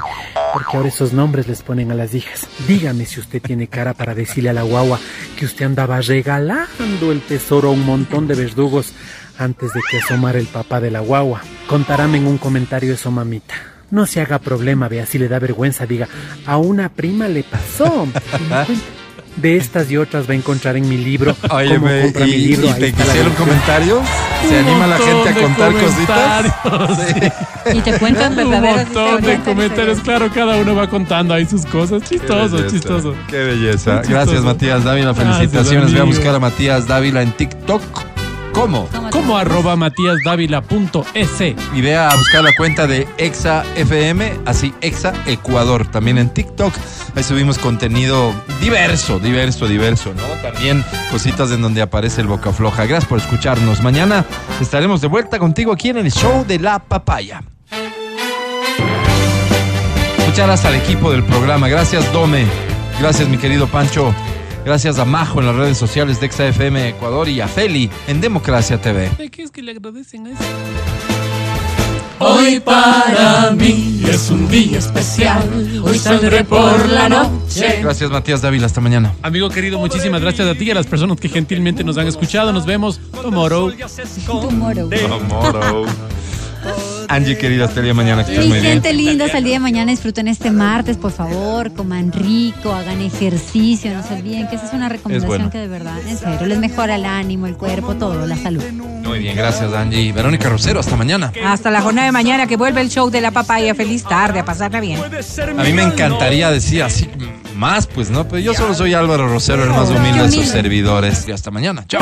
Speaker 13: porque ahora esos nombres les ponen a las hijas. Dígame si usted tiene cara para decirle a la guagua que usted andaba regalando el tesoro a un montón de verdugos antes de que asomara el papá de la guagua. Contarame en un comentario eso, mamita. No se haga problema, vea, si le da vergüenza, diga, a una prima le pasó. [laughs] Me. De estas y otras va a encontrar en mi libro. [laughs]
Speaker 5: Oye,
Speaker 13: ¿Cómo
Speaker 5: ve,
Speaker 13: compra
Speaker 5: y,
Speaker 13: mi libro?
Speaker 5: y
Speaker 13: Ahí
Speaker 5: te quisieron comentarios. ¿Se
Speaker 6: Un
Speaker 5: anima la gente a contar cositas? Sí. [laughs]
Speaker 9: Y te cuentan
Speaker 6: Un
Speaker 9: verdaderas
Speaker 6: montón de comentarios, claro, cada uno va contando ahí sus cosas. Chistoso,
Speaker 5: Qué
Speaker 6: chistoso.
Speaker 5: Qué belleza.
Speaker 6: Chistoso.
Speaker 5: Gracias, Matías Dávila.
Speaker 6: Gracias,
Speaker 5: Felicitaciones. Voy a buscar a Matías Dávila en TikTok. ¿Cómo?
Speaker 6: Como arroba matíasdávila.es.
Speaker 5: Y ve a buscar la cuenta de Exa FM, así Exa Ecuador, también en TikTok. Ahí subimos contenido diverso, diverso, diverso, ¿no? También cositas en donde aparece el boca floja. Gracias por escucharnos. Mañana estaremos de vuelta contigo aquí en el show de la papaya. Muchas gracias al equipo del programa. Gracias, Dome. Gracias, mi querido Pancho. Gracias a Majo en las redes sociales de Exa FM Ecuador y a Feli en Democracia TV.
Speaker 6: ¿De qué es que le agradecen a eso?
Speaker 11: Hoy para mí es un día especial. Hoy saldré por la noche.
Speaker 5: Gracias, Matías Dávila. Hasta mañana.
Speaker 6: Amigo querido, muchísimas gracias a ti y a las personas que gentilmente nos han escuchado. Nos vemos tomorrow.
Speaker 8: Tomorrow.
Speaker 5: Angie, querida, hasta el día de mañana. Que
Speaker 8: Mi
Speaker 5: muy bien.
Speaker 8: gente linda, hasta el día de mañana disfruten este martes, por favor, coman rico, hagan ejercicio, no se olviden que esa es una recomendación
Speaker 5: bueno.
Speaker 8: que de verdad, en serio, les mejora el ánimo, el cuerpo, todo, la salud.
Speaker 5: Muy bien, gracias, Angie. Verónica Rosero, hasta mañana.
Speaker 9: Hasta la jornada de mañana que vuelve el show de la papaya. Feliz tarde, a pasarla bien.
Speaker 5: A mí me encantaría decir así más, pues, ¿no? Pero yo solo soy Álvaro Rosero, el más humilde de sus servidores. Y hasta mañana. Chao.